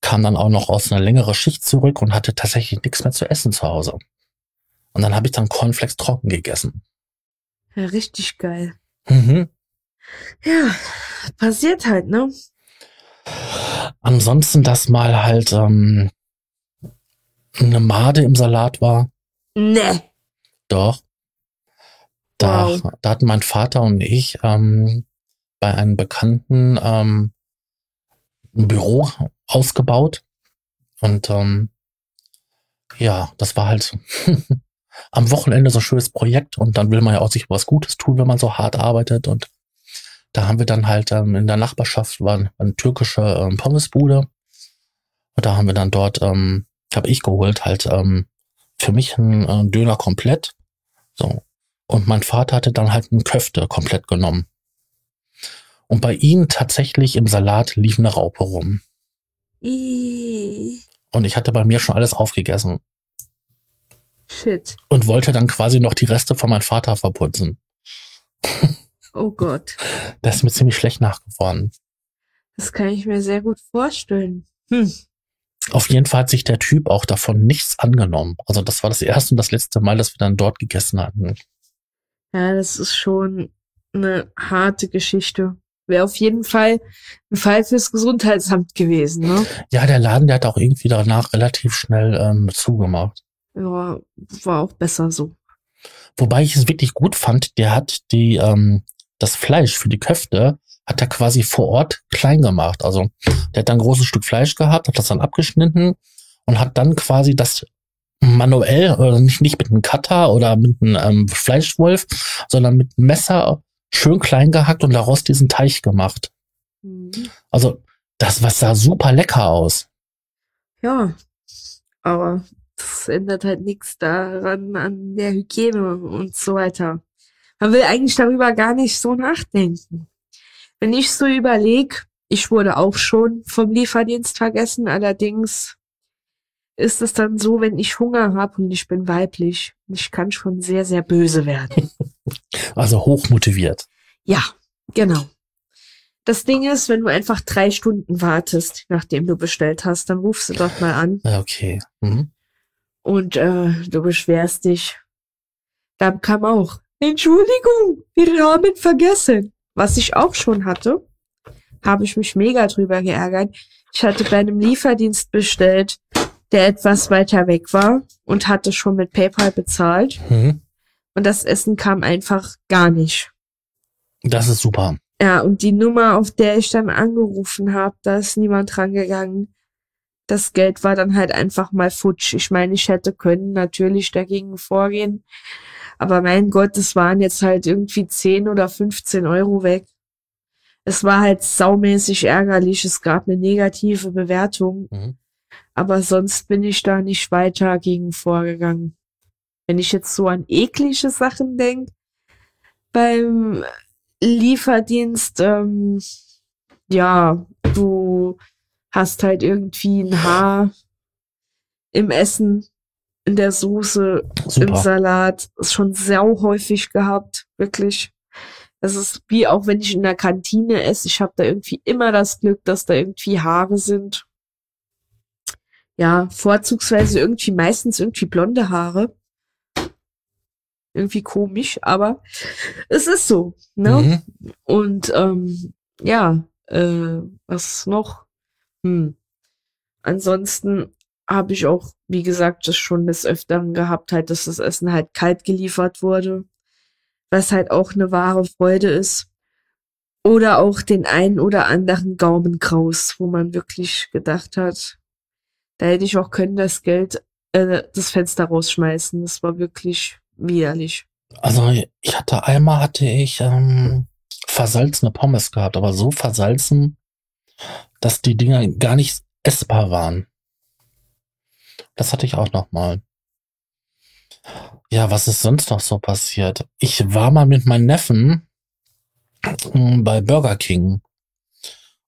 kam dann auch noch aus einer längeren Schicht zurück und hatte tatsächlich nichts mehr zu essen zu Hause. Und dann habe ich dann Cornflakes trocken gegessen. Ja, richtig geil. Mhm. Ja, passiert halt, ne? Ansonsten, dass mal halt ähm, eine Made im Salat war, Ne. doch. Da, Wow. da hatten mein Vater und ich ähm, bei einem Bekannten ähm, ein Büro ausgebaut. Und ähm, ja, das war halt am Wochenende so ein schönes Projekt und dann will man ja auch sich was Gutes tun, wenn man so hart arbeitet. Und da haben wir dann halt ähm, in der Nachbarschaft war eine, eine türkische ähm, Pommesbude. Und da haben wir dann dort, ähm, habe ich geholt, halt ähm, für mich einen äh, Döner komplett. So. Und mein Vater hatte dann halt einen Köfte komplett genommen. Und bei ihm tatsächlich im Salat lief eine Raupe rum. Ih, Und ich hatte bei mir schon alles aufgegessen. Shit. Und wollte dann quasi noch die Reste von meinem Vater verputzen. Oh Gott. Der ist mir ziemlich schlecht nachgeworden. Das kann ich mir sehr gut vorstellen. Hm. Auf jeden Fall hat sich der Typ auch davon nichts angenommen. Also das war das erste und das letzte Mal, dass wir dann dort gegessen hatten. Ja, das ist schon eine harte Geschichte. Wäre auf jeden Fall ein Fall fürs Gesundheitsamt gewesen, ne? Ja, der Laden, der hat auch irgendwie danach relativ schnell ähm, zugemacht. Ja, war auch besser so. Wobei ich es wirklich gut fand, der hat die, ähm, das Fleisch für die Köfte, hat er quasi vor Ort klein gemacht. Also der hat dann ein großes Stück Fleisch gehabt, hat das dann abgeschnitten und hat dann quasi das manuell, oder nicht, nicht mit einem Cutter oder mit einem ähm, Fleischwolf, sondern mit einem Messer schön klein gehackt und daraus diesen Teich gemacht. Mhm. Also, das was sah super lecker aus. Ja, aber das ändert halt nichts daran an der Hygiene und so weiter. Man will eigentlich darüber gar nicht so nachdenken. Wenn ich so überlege, ich wurde auch schon vom Lieferdienst vergessen, allerdings ist es dann so, wenn ich Hunger habe und ich bin weiblich, ich kann schon sehr, sehr böse werden. Also hochmotiviert. Ja, genau. Das Ding ist, wenn du einfach drei Stunden wartest, nachdem du bestellt hast, dann rufst du dort mal an. Okay. Mhm. Und äh, du beschwerst dich. Dann kam auch, Entschuldigung, wir haben vergessen. Was ich auch schon hatte, habe ich mich mega drüber geärgert. Ich hatte bei einem Lieferdienst bestellt, der etwas weiter weg war und hatte schon mit PayPal bezahlt. Mhm. Und das Essen kam einfach gar nicht. Das ist super. Ja, und die Nummer, auf der ich dann angerufen habe, da ist niemand rangegangen. Das Geld war dann halt einfach mal futsch. Ich meine, ich hätte können natürlich dagegen vorgehen. Aber mein Gott, es waren jetzt halt irgendwie 10 oder 15 Euro weg. Es war halt saumäßig ärgerlich. Es gab eine negative Bewertung. Mhm. Aber sonst bin ich da nicht weiter gegen vorgegangen. Wenn ich jetzt so an eklige Sachen denke, beim Lieferdienst, ähm, ja, du hast halt irgendwie ein Haar im Essen, in der Soße, Super. im Salat. Ist schon sehr häufig gehabt, wirklich. Das ist wie auch wenn ich in der Kantine esse. Ich habe da irgendwie immer das Glück, dass da irgendwie Haare sind. Ja, vorzugsweise irgendwie meistens irgendwie blonde Haare. Irgendwie komisch, aber es ist so. Ne? Mhm. Und ähm, ja, äh, was noch? Hm. Ansonsten habe ich auch, wie gesagt, das schon des Öfteren gehabt, halt, dass das Essen halt kalt geliefert wurde, was halt auch eine wahre Freude ist. Oder auch den einen oder anderen Gaumenkraus, wo man wirklich gedacht hat, da hätte ich auch können das Geld, äh, das Fenster rausschmeißen. Das war wirklich widerlich. Also ich hatte einmal hatte ich ähm, versalzene Pommes gehabt, aber so versalzen, dass die Dinger gar nicht essbar waren. Das hatte ich auch noch mal. Ja, was ist sonst noch so passiert? Ich war mal mit meinem Neffen hm, bei Burger King.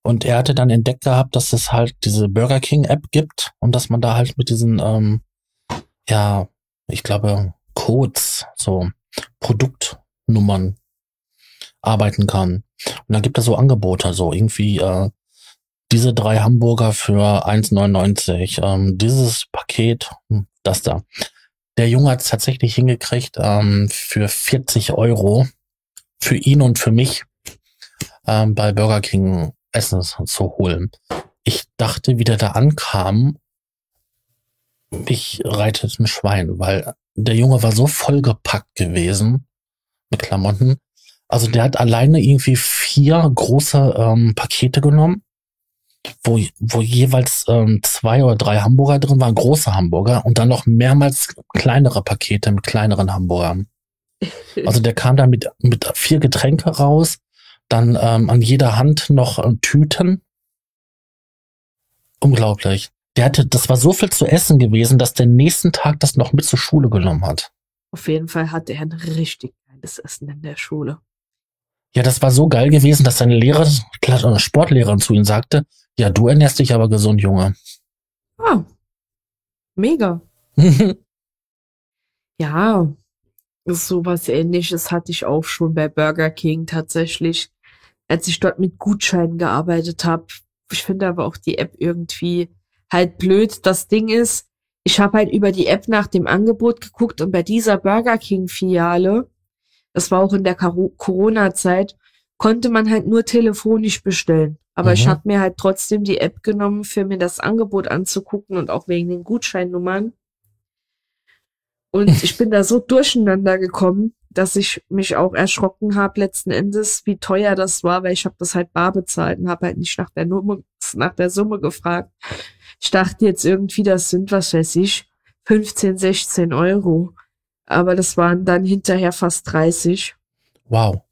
Und er hatte dann entdeckt gehabt, dass es halt diese Burger King App gibt und dass man da halt mit diesen, ähm, ja, ich glaube, Codes, so Produktnummern arbeiten kann. Und dann gibt es so Angebote, so irgendwie äh, diese drei Hamburger für 1,99, ähm, dieses Paket, hm, das da. Der Junge hat es tatsächlich hingekriegt, ähm, für 40 Euro für ihn und für mich ähm, bei Burger King Essen zu holen. Ich dachte, wie der da ankam, ich reitet ein Schwein, weil der Junge war so vollgepackt gewesen mit Klamotten. Also der hat alleine irgendwie vier große ähm, Pakete genommen, wo, wo jeweils ähm, zwei oder drei Hamburger drin waren, große Hamburger und dann noch mehrmals kleinere Pakete mit kleineren Hamburgern. Also der kam da mit, mit vier Getränke raus, dann ähm, an jeder Hand noch äh, Tüten. Unglaublich. Der hatte, das war so viel zu essen gewesen, dass der nächsten Tag das noch mit zur Schule genommen hat. Auf jeden Fall hatte er ein richtig geiles Essen in der Schule. Ja, das war so geil gewesen, dass seine Lehrer, Sportlehrerin zu ihm sagte, ja, du ernährst dich aber gesund, Junge. Ah, mega. ja, sowas ähnliches hatte ich auch schon bei Burger King tatsächlich, als ich dort mit Gutscheinen gearbeitet habe. Ich finde aber auch die App irgendwie halt blöd. Das Ding ist, ich habe halt über die App nach dem Angebot geguckt und bei dieser Burger King Filiale, das war auch in der Corona-Zeit, konnte man halt nur telefonisch bestellen. Aber mhm. ich habe mir halt trotzdem die App genommen, für mir das Angebot anzugucken und auch wegen den Gutscheinnummern. Und ich bin da so durcheinander gekommen, dass ich mich auch erschrocken habe letzten Endes, wie teuer das war, weil ich habe das halt bar bezahlt und habe halt nicht nach der Nummer, nach der Summe gefragt. Ich dachte jetzt irgendwie, das sind, was weiß ich, 15, 16 Euro. Aber das waren dann hinterher fast 30. Wow.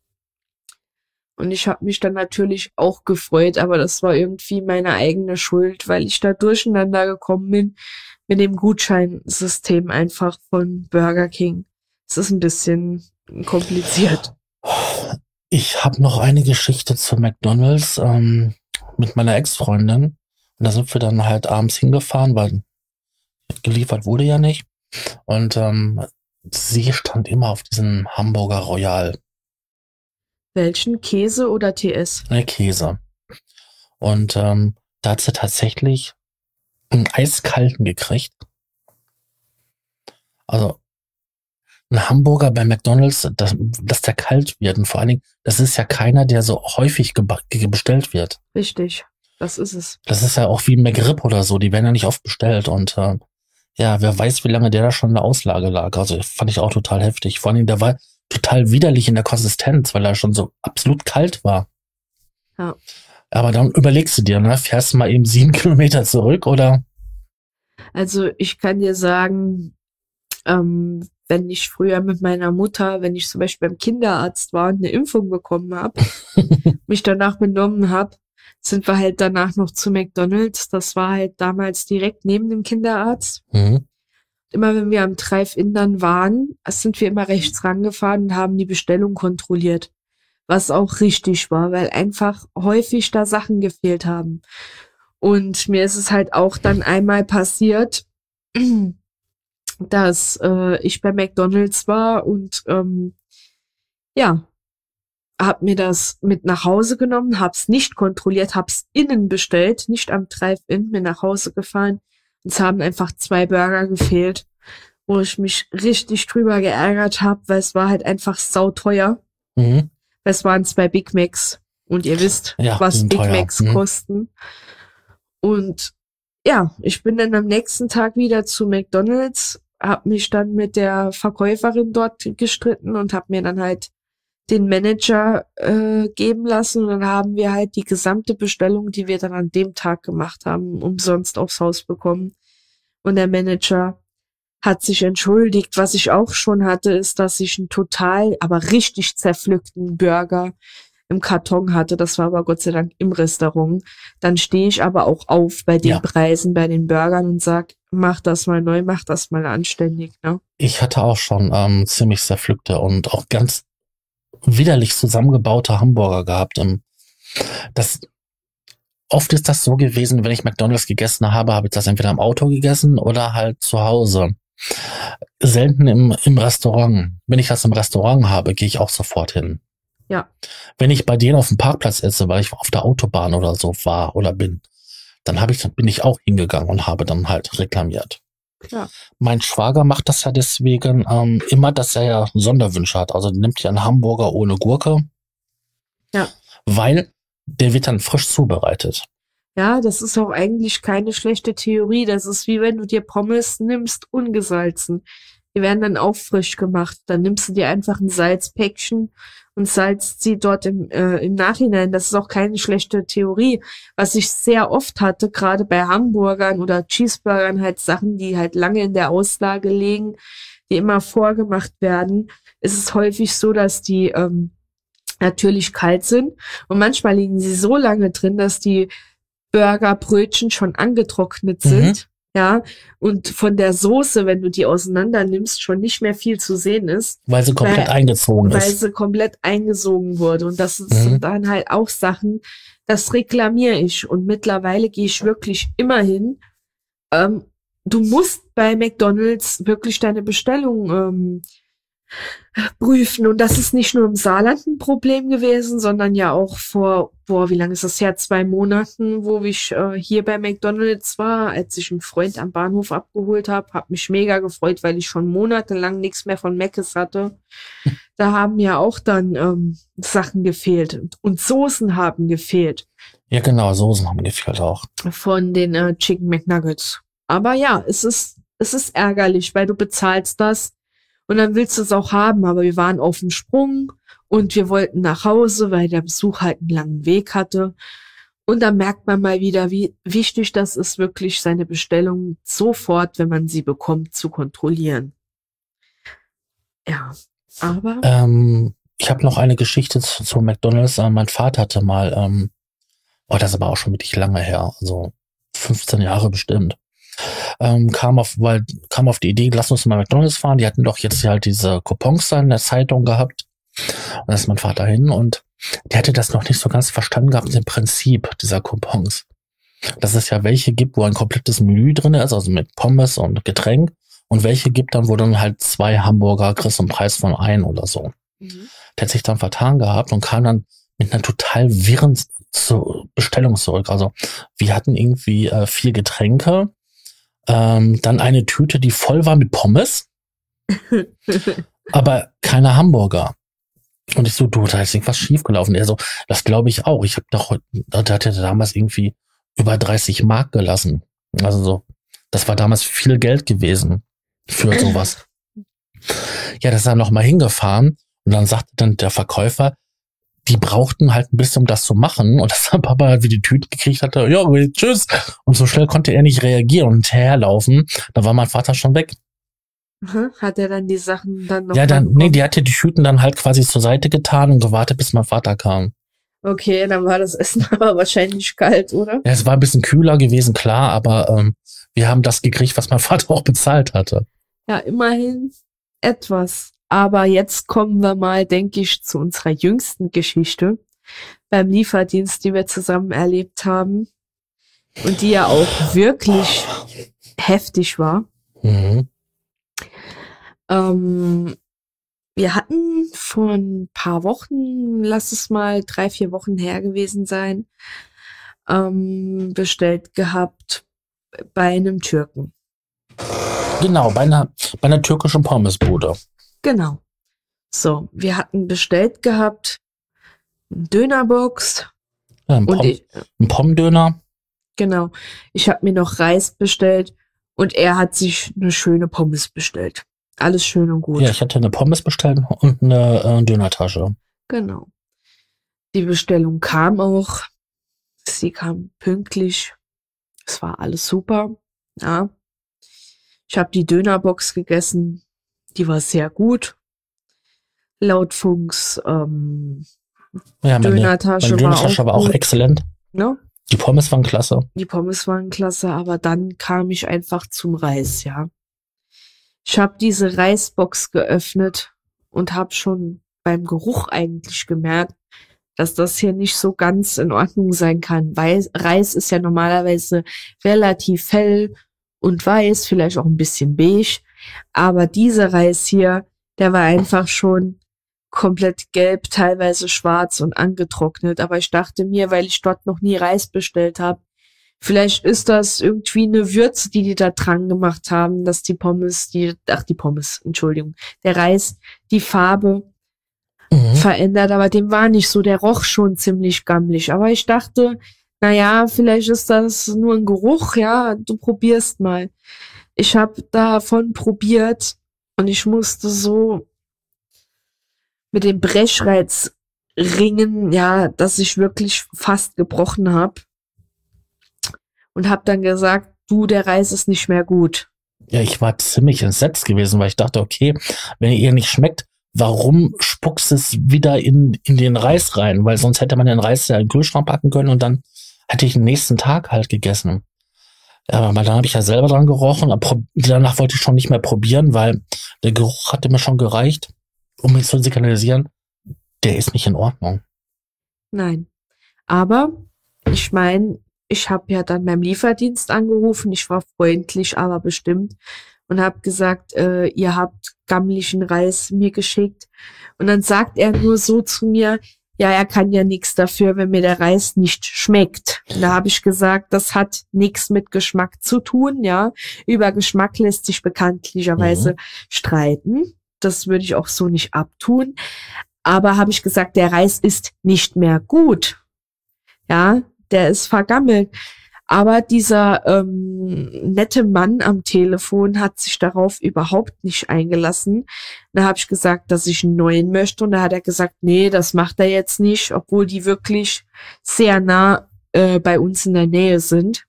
Und ich habe mich dann natürlich auch gefreut, aber das war irgendwie meine eigene Schuld, weil ich da durcheinander gekommen bin mit dem Gutscheinsystem einfach von Burger King. Es ist ein bisschen kompliziert. Ich habe noch eine Geschichte zu McDonald's ähm, mit meiner Ex-Freundin. Und da sind wir dann halt abends hingefahren, weil geliefert wurde ja nicht. Und ähm, sie stand immer auf diesem Hamburger Royal. Welchen? Käse oder TS? Ne, Käse. Und ähm, da hat sie tatsächlich einen eiskalten gekriegt. Also ein Hamburger bei McDonalds, dass, dass der kalt wird. Und vor allen Dingen, das ist ja keiner, der so häufig bestellt wird. Richtig, das ist es. Das ist ja auch wie McRib oder so, die werden ja nicht oft bestellt. Und äh, ja, wer weiß, wie lange der da schon in der Auslage lag. Also fand ich auch total heftig. Vor allen Dingen, der war total widerlich in der Konsistenz, weil er schon so absolut kalt war. Ja. Aber dann überlegst du dir, ne, fährst du mal eben sieben Kilometer zurück oder? Also ich kann dir sagen, ähm, wenn ich früher mit meiner Mutter, wenn ich zum Beispiel beim Kinderarzt war und eine Impfung bekommen habe, mich danach benommen habe, sind wir halt danach noch zu McDonald's. Das war halt damals direkt neben dem Kinderarzt. Mhm immer wenn wir am Drive-In dann waren, sind wir immer rechts rangefahren und haben die Bestellung kontrolliert. Was auch richtig war, weil einfach häufig da Sachen gefehlt haben. Und mir ist es halt auch dann einmal passiert, dass äh, ich bei McDonald's war und ähm, ja, hab mir das mit nach Hause genommen, hab's nicht kontrolliert, hab's innen bestellt, nicht am Drive-In, mir nach Hause gefahren es haben einfach zwei Burger gefehlt, wo ich mich richtig drüber geärgert habe, weil es war halt einfach sauteuer. Mhm. Es waren zwei Big Macs und ihr wisst, ja, was Big teuer. Macs mhm. kosten. Und ja, ich bin dann am nächsten Tag wieder zu McDonald's, hab mich dann mit der Verkäuferin dort gestritten und hab mir dann halt den Manager äh, geben lassen und dann haben wir halt die gesamte Bestellung, die wir dann an dem Tag gemacht haben, umsonst aufs Haus bekommen. Und der Manager hat sich entschuldigt. Was ich auch schon hatte, ist, dass ich einen total, aber richtig zerpflückten Burger im Karton hatte. Das war aber Gott sei Dank im Restaurant. Dann stehe ich aber auch auf bei den ja. Preisen, bei den Burgern und sag, mach das mal neu, mach das mal anständig. Ne? Ich hatte auch schon ähm, ziemlich zerpflückte und auch ganz widerlich zusammengebaute Hamburger gehabt. Das, oft ist das so gewesen, wenn ich McDonalds gegessen habe, habe ich das entweder im Auto gegessen oder halt zu Hause. Selten im, im Restaurant. Wenn ich das im Restaurant habe, gehe ich auch sofort hin. Ja. Wenn ich bei denen auf dem Parkplatz esse, weil ich auf der Autobahn oder so war oder bin, dann habe ich, bin ich auch hingegangen und habe dann halt reklamiert. Ja. Mein Schwager macht das ja deswegen ähm, immer, dass er ja Sonderwünsche hat. Also nimmt ja einen Hamburger ohne Gurke. Ja. Weil der wird dann frisch zubereitet. Ja, das ist auch eigentlich keine schlechte Theorie. Das ist wie wenn du dir Pommes nimmst, ungesalzen. Die werden dann auch frisch gemacht. Dann nimmst du dir einfach ein Salzpäckchen und salzt sie dort im, äh, im Nachhinein. Das ist auch keine schlechte Theorie. Was ich sehr oft hatte, gerade bei Hamburgern oder Cheeseburgern, halt Sachen, die halt lange in der Auslage liegen, die immer vorgemacht werden, ist es häufig so, dass die ähm, natürlich kalt sind und manchmal liegen sie so lange drin, dass die Burgerbrötchen schon angetrocknet sind. Mhm. Ja, und von der Soße, wenn du die auseinander nimmst, schon nicht mehr viel zu sehen ist. Weil sie komplett weil, eingezogen ist. Weil sie komplett eingesogen wurde. Und das mhm. sind dann halt auch Sachen, das reklamiere ich. Und mittlerweile gehe ich wirklich immer hin. Ähm, du musst bei McDonalds wirklich deine Bestellung ähm, prüfen. Und das ist nicht nur im Saarland ein Problem gewesen, sondern ja auch vor, boah, wie lange ist das her? Zwei Monaten, wo ich äh, hier bei McDonalds war, als ich einen Freund am Bahnhof abgeholt habe. Hab mich mega gefreut, weil ich schon monatelang nichts mehr von Mc's hatte. Da haben ja auch dann ähm, Sachen gefehlt und Soßen haben gefehlt. Ja, genau, Soßen haben gefehlt auch. Von den äh, Chicken McNuggets. Aber ja, es ist, es ist ärgerlich, weil du bezahlst das und dann willst du es auch haben, aber wir waren auf dem Sprung und wir wollten nach Hause, weil der Besuch halt einen langen Weg hatte. Und da merkt man mal wieder, wie wichtig das ist, wirklich seine Bestellung sofort, wenn man sie bekommt, zu kontrollieren. Ja, aber. Ähm, ich habe noch eine Geschichte zu, zu McDonalds. Äh, mein Vater hatte mal, ähm, oh, das ist aber auch schon wirklich lange her, also 15 Jahre bestimmt. Ähm, kam auf, weil, kam auf die Idee, lass uns mal McDonalds fahren. Die hatten doch jetzt halt diese Coupons da in der Zeitung gehabt. Und da ist mein Vater hin und der hätte das noch nicht so ganz verstanden gehabt, im Prinzip dieser Coupons. Dass es ja welche gibt, wo ein komplettes Menü drin ist, also mit Pommes und Getränk, und welche gibt dann, wo dann halt zwei Hamburger kriegst zum Preis von ein oder so. Mhm. Der hat sich dann vertan gehabt und kam dann mit einer total wirren Bestellung zurück. Also wir hatten irgendwie äh, vier Getränke, ähm, dann eine Tüte, die voll war mit Pommes, aber keine Hamburger. Und ich so, du, da ist irgendwas schiefgelaufen. Er so, das glaube ich auch. Ich habe doch, da hat er damals irgendwie über 30 Mark gelassen. Also so, das war damals viel Geld gewesen für sowas. ja, das ist er nochmal hingefahren und dann sagte dann der Verkäufer, die brauchten halt ein bisschen, um das zu machen. Und das Papa halt wie die Tüte gekriegt hatte, ja, tschüss. Und so schnell konnte er nicht reagieren und hinterherlaufen. Da war mein Vater schon weg. Hat er dann die Sachen dann noch? Ja, dann, nee, die hatte die Tüten dann halt quasi zur Seite getan und gewartet, bis mein Vater kam. Okay, dann war das Essen aber wahrscheinlich kalt, oder? Ja, es war ein bisschen kühler gewesen, klar, aber ähm, wir haben das gekriegt, was mein Vater auch bezahlt hatte. Ja, immerhin etwas. Aber jetzt kommen wir mal, denke ich, zu unserer jüngsten Geschichte beim Lieferdienst, die wir zusammen erlebt haben. Und die ja auch wirklich heftig war. Mhm. Ähm, wir hatten vor ein paar Wochen, lass es mal drei, vier Wochen her gewesen sein, ähm, bestellt gehabt bei einem Türken. Genau, bei einer, bei einer türkischen Pommesbude. Genau. So, wir hatten bestellt gehabt eine Dönerbox. Ja, ein, Pom, ich, ein Pommdöner. Genau. Ich habe mir noch Reis bestellt und er hat sich eine schöne Pommes bestellt. Alles schön und gut. Ja, ich hatte eine Pommes bestellt und eine äh, Dönertasche. Genau. Die Bestellung kam auch. Sie kam pünktlich. Es war alles super. Ja. Ich habe die Dönerbox gegessen. Die war sehr gut. Laut Funks ähm, ja, meine, Dönertasche, meine Dönertasche war auch, war auch exzellent. No? Die Pommes waren klasse. Die Pommes waren klasse, aber dann kam ich einfach zum Reis, ja. Ich habe diese Reisbox geöffnet und habe schon beim Geruch eigentlich gemerkt, dass das hier nicht so ganz in Ordnung sein kann, weil Reis ist ja normalerweise relativ hell und weiß, vielleicht auch ein bisschen beige, aber dieser Reis hier, der war einfach schon komplett gelb, teilweise schwarz und angetrocknet. Aber ich dachte mir, weil ich dort noch nie Reis bestellt habe, vielleicht ist das irgendwie eine Würze, die die da dran gemacht haben, dass die Pommes, die, ach die Pommes, Entschuldigung, der Reis, die Farbe mhm. verändert. Aber dem war nicht so. Der roch schon ziemlich gammelig. Aber ich dachte, naja, vielleicht ist das nur ein Geruch, ja, du probierst mal. Ich habe davon probiert und ich musste so mit dem Brechreiz ringen, ja, dass ich wirklich fast gebrochen habe. Und habe dann gesagt, du, der Reis ist nicht mehr gut. Ja, ich war ziemlich entsetzt gewesen, weil ich dachte, okay, wenn ihr nicht schmeckt, warum spuckst es wieder in, in den Reis rein? Weil sonst hätte man den Reis ja in den Kühlschrank packen können und dann hätte ich den nächsten Tag halt gegessen. Aber dann habe ich ja selber dran gerochen, danach wollte ich schon nicht mehr probieren, weil der Geruch hatte mir schon gereicht, um mich zu signalisieren, der ist nicht in Ordnung. Nein. Aber ich meine, ich habe ja dann beim Lieferdienst angerufen, ich war freundlich, aber bestimmt und habe gesagt, äh, ihr habt gammlichen Reis mir geschickt. Und dann sagt er nur so zu mir, ja, er kann ja nichts dafür, wenn mir der Reis nicht schmeckt. Da habe ich gesagt, das hat nichts mit Geschmack zu tun, ja. Über Geschmack lässt sich bekanntlicherweise mhm. streiten. Das würde ich auch so nicht abtun. Aber habe ich gesagt, der Reis ist nicht mehr gut. Ja, der ist vergammelt. Aber dieser ähm, nette Mann am Telefon hat sich darauf überhaupt nicht eingelassen. Da habe ich gesagt, dass ich einen neuen möchte. Und da hat er gesagt, nee, das macht er jetzt nicht, obwohl die wirklich sehr nah äh, bei uns in der Nähe sind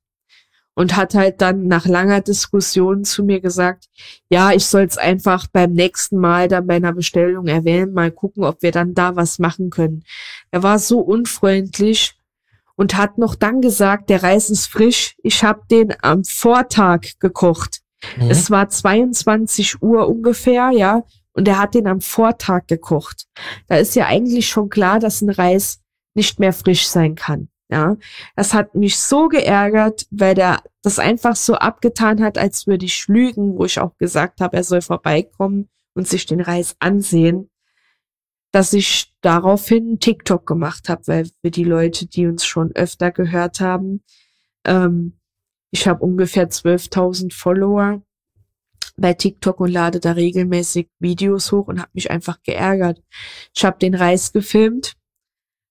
und hat halt dann nach langer Diskussion zu mir gesagt, ja, ich soll es einfach beim nächsten Mal dann bei einer Bestellung erwähnen, mal gucken, ob wir dann da was machen können. Er war so unfreundlich und hat noch dann gesagt, der Reis ist frisch. Ich habe den am Vortag gekocht. Mhm. Es war 22 Uhr ungefähr, ja, und er hat den am Vortag gekocht. Da ist ja eigentlich schon klar, dass ein Reis nicht mehr frisch sein kann. Ja, das hat mich so geärgert, weil der das einfach so abgetan hat, als würde ich lügen, wo ich auch gesagt habe, er soll vorbeikommen und sich den Reis ansehen, dass ich daraufhin TikTok gemacht habe, weil wir die Leute, die uns schon öfter gehört haben, ähm, ich habe ungefähr 12.000 Follower bei TikTok und lade da regelmäßig Videos hoch und habe mich einfach geärgert. Ich habe den Reis gefilmt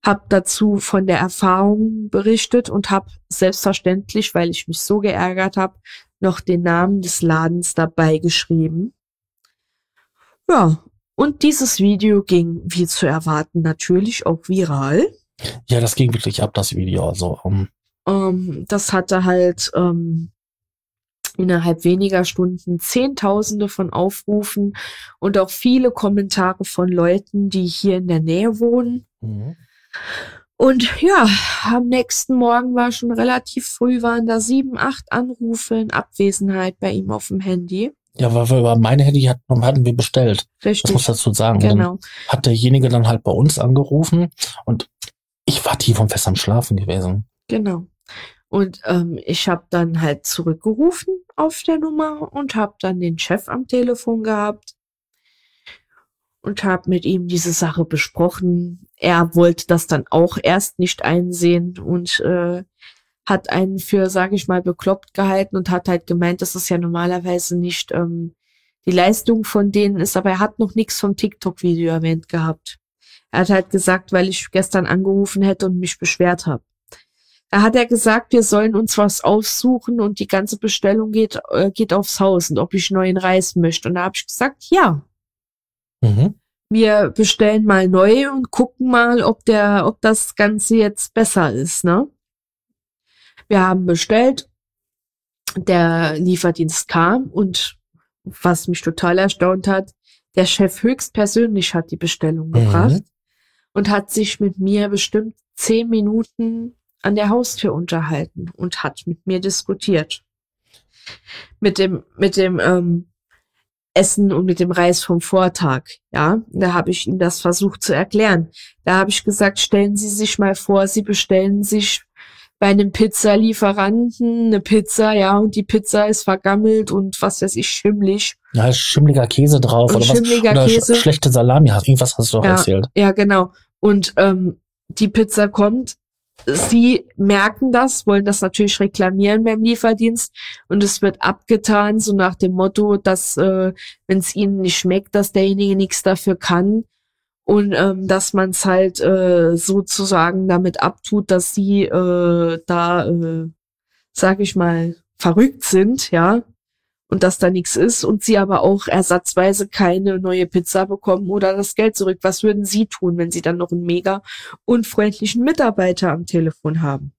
habe dazu von der Erfahrung berichtet und habe selbstverständlich, weil ich mich so geärgert habe, noch den Namen des Ladens dabei geschrieben. Ja, und dieses Video ging, wie zu erwarten, natürlich auch viral. Ja, das ging wirklich ab, das Video. Also, um ähm, das hatte halt ähm, innerhalb weniger Stunden Zehntausende von Aufrufen und auch viele Kommentare von Leuten, die hier in der Nähe wohnen. Mhm. Und ja, am nächsten Morgen war schon relativ früh, waren da sieben, acht Anrufe in Abwesenheit bei ihm auf dem Handy. Ja, weil wir über mein Handy hatten, hatten wir bestellt. Richtig. Das muss dazu sagen. Genau. Dann hat derjenige dann halt bei uns angerufen und ich war tief und fest am Schlafen gewesen. Genau. Und ähm, ich habe dann halt zurückgerufen auf der Nummer und habe dann den Chef am Telefon gehabt und habe mit ihm diese Sache besprochen. Er wollte das dann auch erst nicht einsehen und äh, hat einen für, sage ich mal, bekloppt gehalten und hat halt gemeint, dass es ja normalerweise nicht ähm, die Leistung von denen ist, aber er hat noch nichts vom TikTok-Video erwähnt gehabt. Er hat halt gesagt, weil ich gestern angerufen hätte und mich beschwert habe. Da hat er gesagt, wir sollen uns was aussuchen und die ganze Bestellung geht, äh, geht aufs Haus und ob ich neuen Reis möchte. Und da habe ich gesagt, ja, Mhm. Wir bestellen mal neu und gucken mal, ob der, ob das Ganze jetzt besser ist, ne? Wir haben bestellt, der Lieferdienst kam und was mich total erstaunt hat, der Chef höchstpersönlich hat die Bestellung mhm. gebracht und hat sich mit mir bestimmt zehn Minuten an der Haustür unterhalten und hat mit mir diskutiert. Mit dem, mit dem ähm, Essen und mit dem Reis vom Vortag. Ja, da habe ich ihm das versucht zu erklären. Da habe ich gesagt, stellen Sie sich mal vor, Sie bestellen sich bei einem Pizzalieferanten eine Pizza, ja, und die Pizza ist vergammelt und was weiß ich, schimmlig. Ja, ist schimmliger Käse drauf und oder was? Oder Käse. schlechte Salami, irgendwas hast du doch ja, erzählt. Ja, genau. Und ähm, die Pizza kommt, Sie merken das, wollen das natürlich reklamieren beim Lieferdienst und es wird abgetan, so nach dem Motto, dass äh, wenn es ihnen nicht schmeckt, dass derjenige nichts dafür kann und ähm, dass man es halt äh, sozusagen damit abtut, dass sie äh, da, äh, sag ich mal, verrückt sind, ja, und dass da nichts ist und sie aber auch ersatzweise keine neue Pizza bekommen oder das Geld zurück. Was würden sie tun, wenn sie dann noch einen mega unfreundlichen Mitarbeiter am Telefon haben?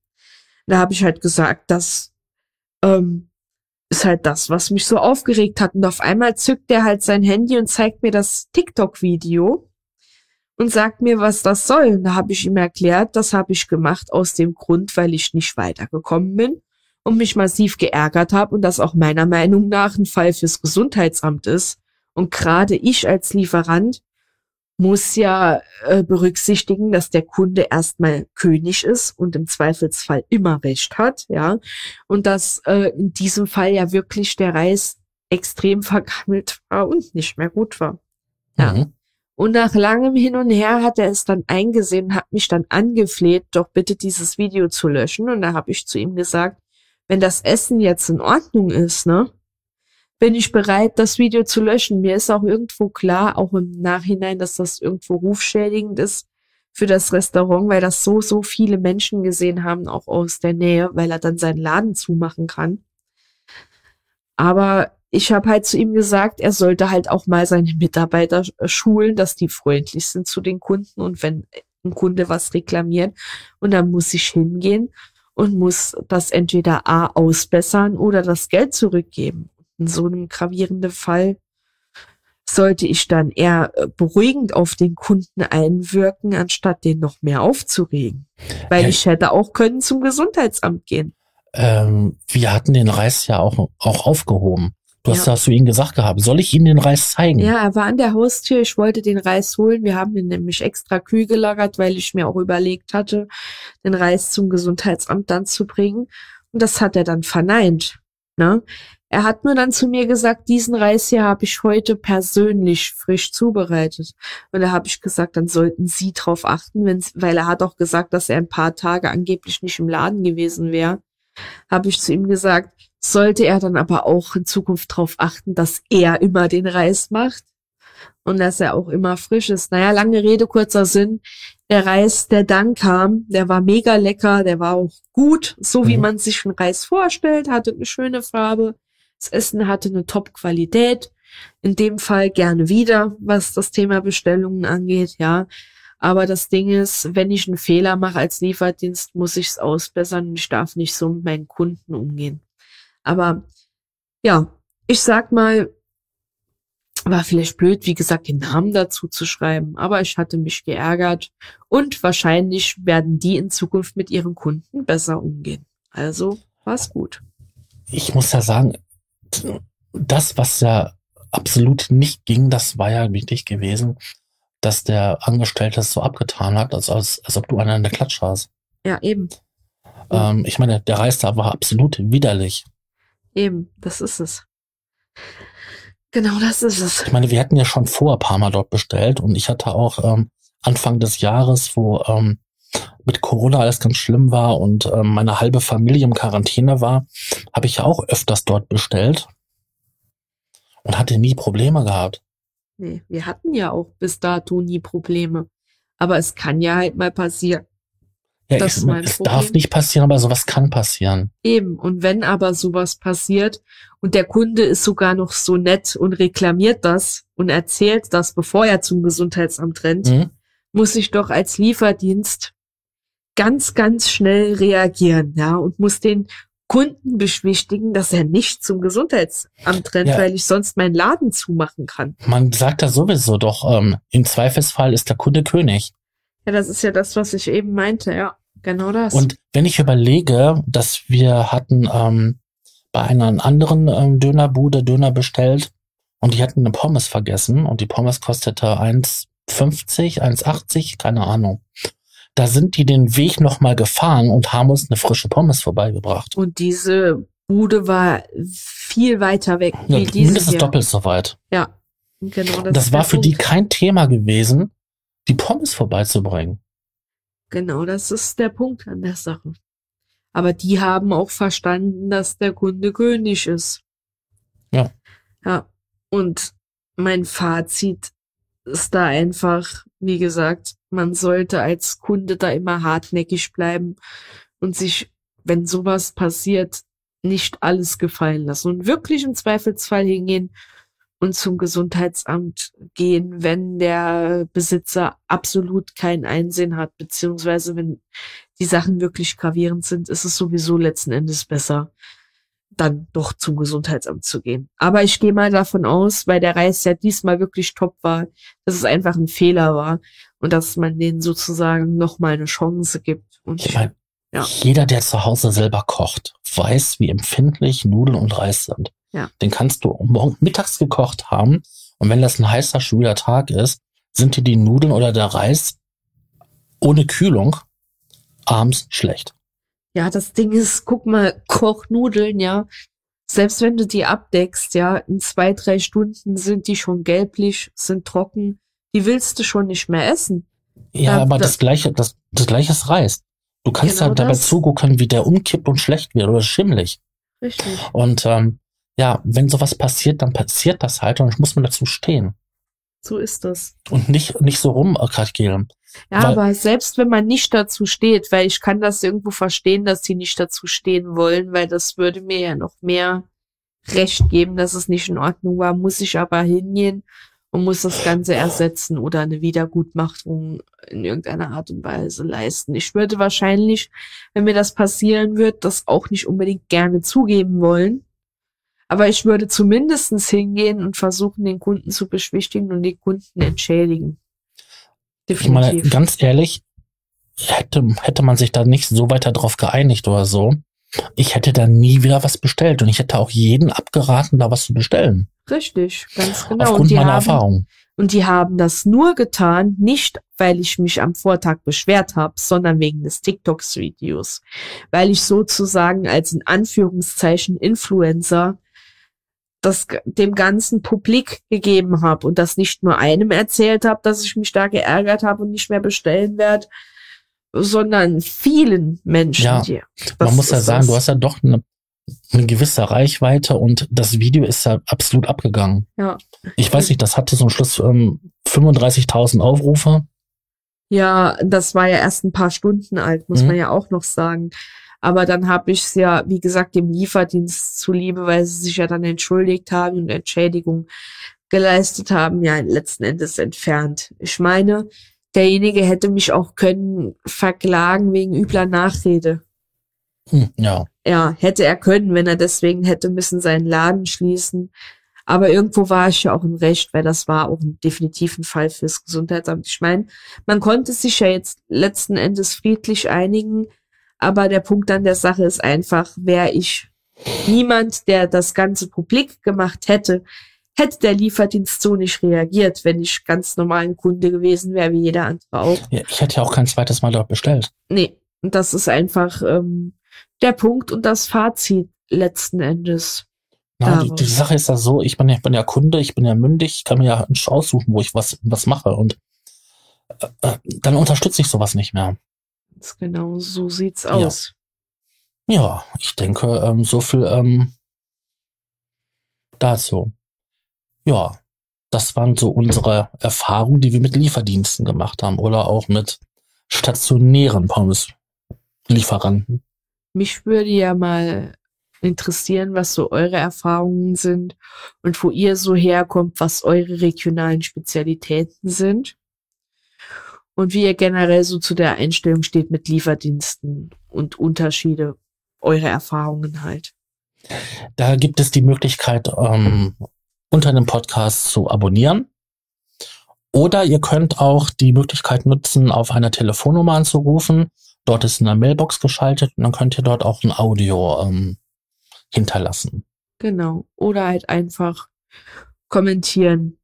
Da habe ich halt gesagt, das ähm, ist halt das, was mich so aufgeregt hat. Und auf einmal zückt er halt sein Handy und zeigt mir das TikTok-Video und sagt mir, was das soll. Und da habe ich ihm erklärt, das habe ich gemacht aus dem Grund, weil ich nicht weitergekommen bin und mich massiv geärgert habe und das auch meiner Meinung nach ein Fall fürs Gesundheitsamt ist. Und gerade ich als Lieferant muss ja äh, berücksichtigen, dass der Kunde erstmal König ist und im Zweifelsfall immer recht hat, ja. Und dass äh, in diesem Fall ja wirklich der Reis extrem vergammelt war und nicht mehr gut war. Ja. Mhm. Und nach langem Hin und Her hat er es dann eingesehen, hat mich dann angefleht, doch bitte dieses Video zu löschen. Und da habe ich zu ihm gesagt, wenn das Essen jetzt in Ordnung ist, ne, bin ich bereit, das Video zu löschen. Mir ist auch irgendwo klar, auch im Nachhinein, dass das irgendwo rufschädigend ist für das Restaurant, weil das so, so viele Menschen gesehen haben, auch aus der Nähe, weil er dann seinen Laden zumachen kann. Aber ich habe halt zu ihm gesagt, er sollte halt auch mal seine Mitarbeiter schulen, dass die freundlich sind zu den Kunden und wenn ein Kunde was reklamiert und dann muss ich hingehen und muss das entweder A ausbessern oder das Geld zurückgeben. In so einem gravierenden Fall sollte ich dann eher äh, beruhigend auf den Kunden einwirken, anstatt den noch mehr aufzuregen. Weil ja. ich hätte auch können zum Gesundheitsamt gehen. Ähm, wir hatten den Reis ja auch, auch aufgehoben. Du hast ja. das zu ihm gesagt gehabt. Soll ich Ihnen den Reis zeigen? Ja, er war an der Haustür. Ich wollte den Reis holen. Wir haben ihn nämlich extra kühl gelagert, weil ich mir auch überlegt hatte, den Reis zum Gesundheitsamt dann zu bringen. Und das hat er dann verneint. Ne? Er hat nur dann zu mir gesagt, diesen Reis hier habe ich heute persönlich frisch zubereitet. Und da habe ich gesagt, dann sollten Sie drauf achten, weil er hat auch gesagt, dass er ein paar Tage angeblich nicht im Laden gewesen wäre. Habe ich zu ihm gesagt, sollte er dann aber auch in Zukunft darauf achten, dass er immer den Reis macht und dass er auch immer frisch ist. Naja, lange Rede, kurzer Sinn. Der Reis, der dann kam, der war mega lecker, der war auch gut, so wie mhm. man sich einen Reis vorstellt, hatte eine schöne Farbe. Das Essen hatte eine Top-Qualität. In dem Fall gerne wieder, was das Thema Bestellungen angeht, ja. Aber das Ding ist, wenn ich einen Fehler mache als Lieferdienst, muss ich es ausbessern und ich darf nicht so mit meinen Kunden umgehen. Aber ja, ich sag mal, war vielleicht blöd, wie gesagt, den Namen dazu zu schreiben, aber ich hatte mich geärgert und wahrscheinlich werden die in Zukunft mit ihren Kunden besser umgehen. Also war's gut. Ich muss ja sagen, das, was ja absolut nicht ging, das war ja wichtig gewesen, dass der Angestellte es so abgetan hat, als, als, als ob du einer in der Klatsche hast. Ja, eben. Ähm, ich meine, der Reis da war absolut widerlich. Eben, das ist es. Genau, das ist es. Ich meine, wir hatten ja schon vor ein paar Mal dort bestellt und ich hatte auch ähm, Anfang des Jahres, wo ähm, mit Corona alles ganz schlimm war und ähm, meine halbe Familie im Quarantäne war, habe ich ja auch öfters dort bestellt und hatte nie Probleme gehabt. Nee, wir hatten ja auch bis dato nie Probleme. Aber es kann ja halt mal passieren, ja, das ich, es Problem. darf nicht passieren, aber sowas kann passieren. Eben. Und wenn aber sowas passiert und der Kunde ist sogar noch so nett und reklamiert das und erzählt das, bevor er zum Gesundheitsamt rennt, mhm. muss ich doch als Lieferdienst ganz, ganz schnell reagieren, ja, und muss den Kunden beschwichtigen, dass er nicht zum Gesundheitsamt rennt, ja. weil ich sonst meinen Laden zumachen kann. Man sagt da sowieso doch, ähm, im Zweifelsfall ist der Kunde König. Ja, das ist ja das, was ich eben meinte, ja. Genau das. Und wenn ich überlege, dass wir hatten ähm, bei einer anderen ähm, Dönerbude Döner bestellt und die hatten eine Pommes vergessen und die Pommes kostete 1,50, 1,80, keine Ahnung. Da sind die den Weg nochmal gefahren und haben uns eine frische Pommes vorbeigebracht. Und diese Bude war viel weiter weg. Ja, mindestens hier. doppelt so weit. Ja, genau. Das, das war für Punkt. die kein Thema gewesen, die Pommes vorbeizubringen. Genau, das ist der Punkt an der Sache. Aber die haben auch verstanden, dass der Kunde König ist. Ja. Ja. Und mein Fazit ist da einfach, wie gesagt, man sollte als Kunde da immer hartnäckig bleiben und sich, wenn sowas passiert, nicht alles gefallen lassen und wirklich im Zweifelsfall hingehen und zum Gesundheitsamt gehen, wenn der Besitzer absolut kein Einsehen hat, beziehungsweise wenn die Sachen wirklich gravierend sind, ist es sowieso letzten Endes besser, dann doch zum Gesundheitsamt zu gehen. Aber ich gehe mal davon aus, weil der Reis ja diesmal wirklich top war, dass es einfach ein Fehler war und dass man denen sozusagen nochmal eine Chance gibt. Und ich meine, ja. jeder, der zu Hause selber kocht, weiß, wie empfindlich Nudeln und Reis sind. Ja. Den kannst du morgen mittags gekocht haben. Und wenn das ein heißer, schwüler Tag ist, sind dir die Nudeln oder der Reis ohne Kühlung abends schlecht. Ja, das Ding ist, guck mal, Kochnudeln, ja. Selbst wenn du die abdeckst, ja, in zwei, drei Stunden sind die schon gelblich, sind trocken. Die willst du schon nicht mehr essen. Ja, da, aber das, das gleiche, das, das gleiche ist Reis. Du kannst genau halt dabei das. zugucken, wie der umkippt und schlecht wird oder schimmelig. Richtig. Und ähm, ja, wenn sowas passiert, dann passiert das halt und dann muss man dazu stehen. So ist das. Und nicht, nicht so rumkrakehlen. Ja, weil, aber selbst wenn man nicht dazu steht, weil ich kann das irgendwo verstehen, dass sie nicht dazu stehen wollen, weil das würde mir ja noch mehr Recht geben, dass es nicht in Ordnung war, muss ich aber hingehen und muss das Ganze ersetzen oder eine Wiedergutmachung in irgendeiner Art und Weise leisten. Ich würde wahrscheinlich, wenn mir das passieren wird, das auch nicht unbedingt gerne zugeben wollen. Aber ich würde zumindestens hingehen und versuchen, den Kunden zu beschwichtigen und den Kunden entschädigen. Definitiv. Ich meine, ganz ehrlich, hätte, hätte man sich da nicht so weiter drauf geeinigt oder so, ich hätte da nie wieder was bestellt und ich hätte auch jeden abgeraten, da was zu bestellen. Richtig, ganz genau. Aufgrund meiner haben, Erfahrung. Und die haben das nur getan, nicht weil ich mich am Vortag beschwert habe, sondern wegen des TikToks-Videos. Weil ich sozusagen als in Anführungszeichen Influencer das dem ganzen Publik gegeben habe und das nicht nur einem erzählt habe, dass ich mich da geärgert habe und nicht mehr bestellen werde, sondern vielen Menschen. Ja, hier. man muss ja sagen, das. du hast ja doch eine, eine gewisse Reichweite und das Video ist ja absolut abgegangen. Ja. Ich weiß nicht, das hatte zum Schluss ähm, 35.000 Aufrufe. Ja, das war ja erst ein paar Stunden alt, muss mhm. man ja auch noch sagen. Aber dann habe ich es ja, wie gesagt, dem Lieferdienst zuliebe, weil sie sich ja dann entschuldigt haben und Entschädigung geleistet haben, ja letzten Endes entfernt. Ich meine, derjenige hätte mich auch können verklagen wegen übler Nachrede. Hm, ja. Ja, hätte er können, wenn er deswegen hätte müssen seinen Laden schließen. Aber irgendwo war ich ja auch im Recht, weil das war auch ein definitiven Fall fürs Gesundheitsamt. Ich meine, man konnte sich ja jetzt letzten Endes friedlich einigen, aber der Punkt an der Sache ist einfach, wäre ich niemand, der das Ganze publik gemacht hätte, hätte der Lieferdienst so nicht reagiert, wenn ich ganz normal ein Kunde gewesen wäre, wie jeder andere auch. Ja, ich hätte ja auch kein zweites Mal dort bestellt. Nee, und das ist einfach ähm, der Punkt und das Fazit letzten Endes. Na, die, die, Sache ist ja so, ich bin ja, ich bin ja Kunde, ich bin ja mündig, ich kann mir ja aussuchen, wo ich was, was mache und äh, äh, dann unterstütze ich sowas nicht mehr. Ganz genau, so sieht's aus. Ja, ja ich denke, ähm, so viel ähm, dazu ja, das waren so unsere Erfahrungen, die wir mit Lieferdiensten gemacht haben oder auch mit stationären Pommes-Lieferanten. Mich würde ja mal interessieren, was so eure Erfahrungen sind und wo ihr so herkommt, was eure regionalen Spezialitäten sind und wie ihr generell so zu der Einstellung steht mit Lieferdiensten und Unterschiede, eure Erfahrungen halt. Da gibt es die Möglichkeit, ähm, unter dem Podcast zu abonnieren. Oder ihr könnt auch die Möglichkeit nutzen, auf einer Telefonnummer anzurufen. Dort ist eine Mailbox geschaltet und dann könnt ihr dort auch ein Audio ähm, hinterlassen. Genau. Oder halt einfach kommentieren.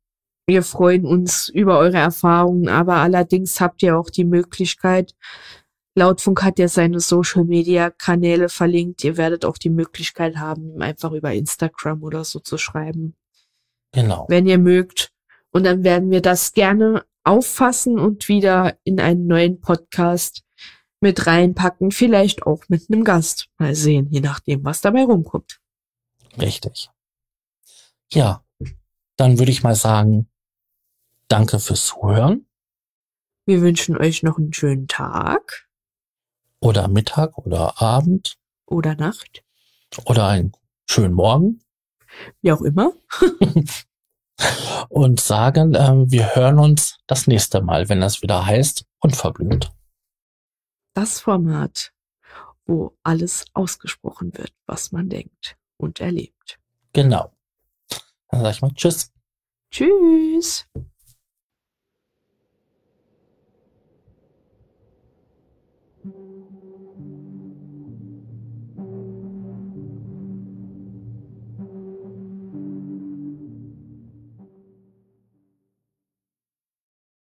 Wir freuen uns über eure Erfahrungen, aber allerdings habt ihr auch die Möglichkeit, Lautfunk hat ja seine Social Media Kanäle verlinkt. Ihr werdet auch die Möglichkeit haben, einfach über Instagram oder so zu schreiben. Genau. Wenn ihr mögt. Und dann werden wir das gerne auffassen und wieder in einen neuen Podcast mit reinpacken. Vielleicht auch mit einem Gast. Mal sehen, je nachdem, was dabei rumkommt. Richtig. Ja, dann würde ich mal sagen, danke fürs Zuhören. Wir wünschen euch noch einen schönen Tag. Oder Mittag oder Abend. Oder Nacht. Oder einen schönen Morgen wie auch immer. und sagen, äh, wir hören uns das nächste Mal, wenn das wieder heißt, unverblümt. Das Format, wo alles ausgesprochen wird, was man denkt und erlebt. Genau. Dann sag ich mal Tschüss. Tschüss.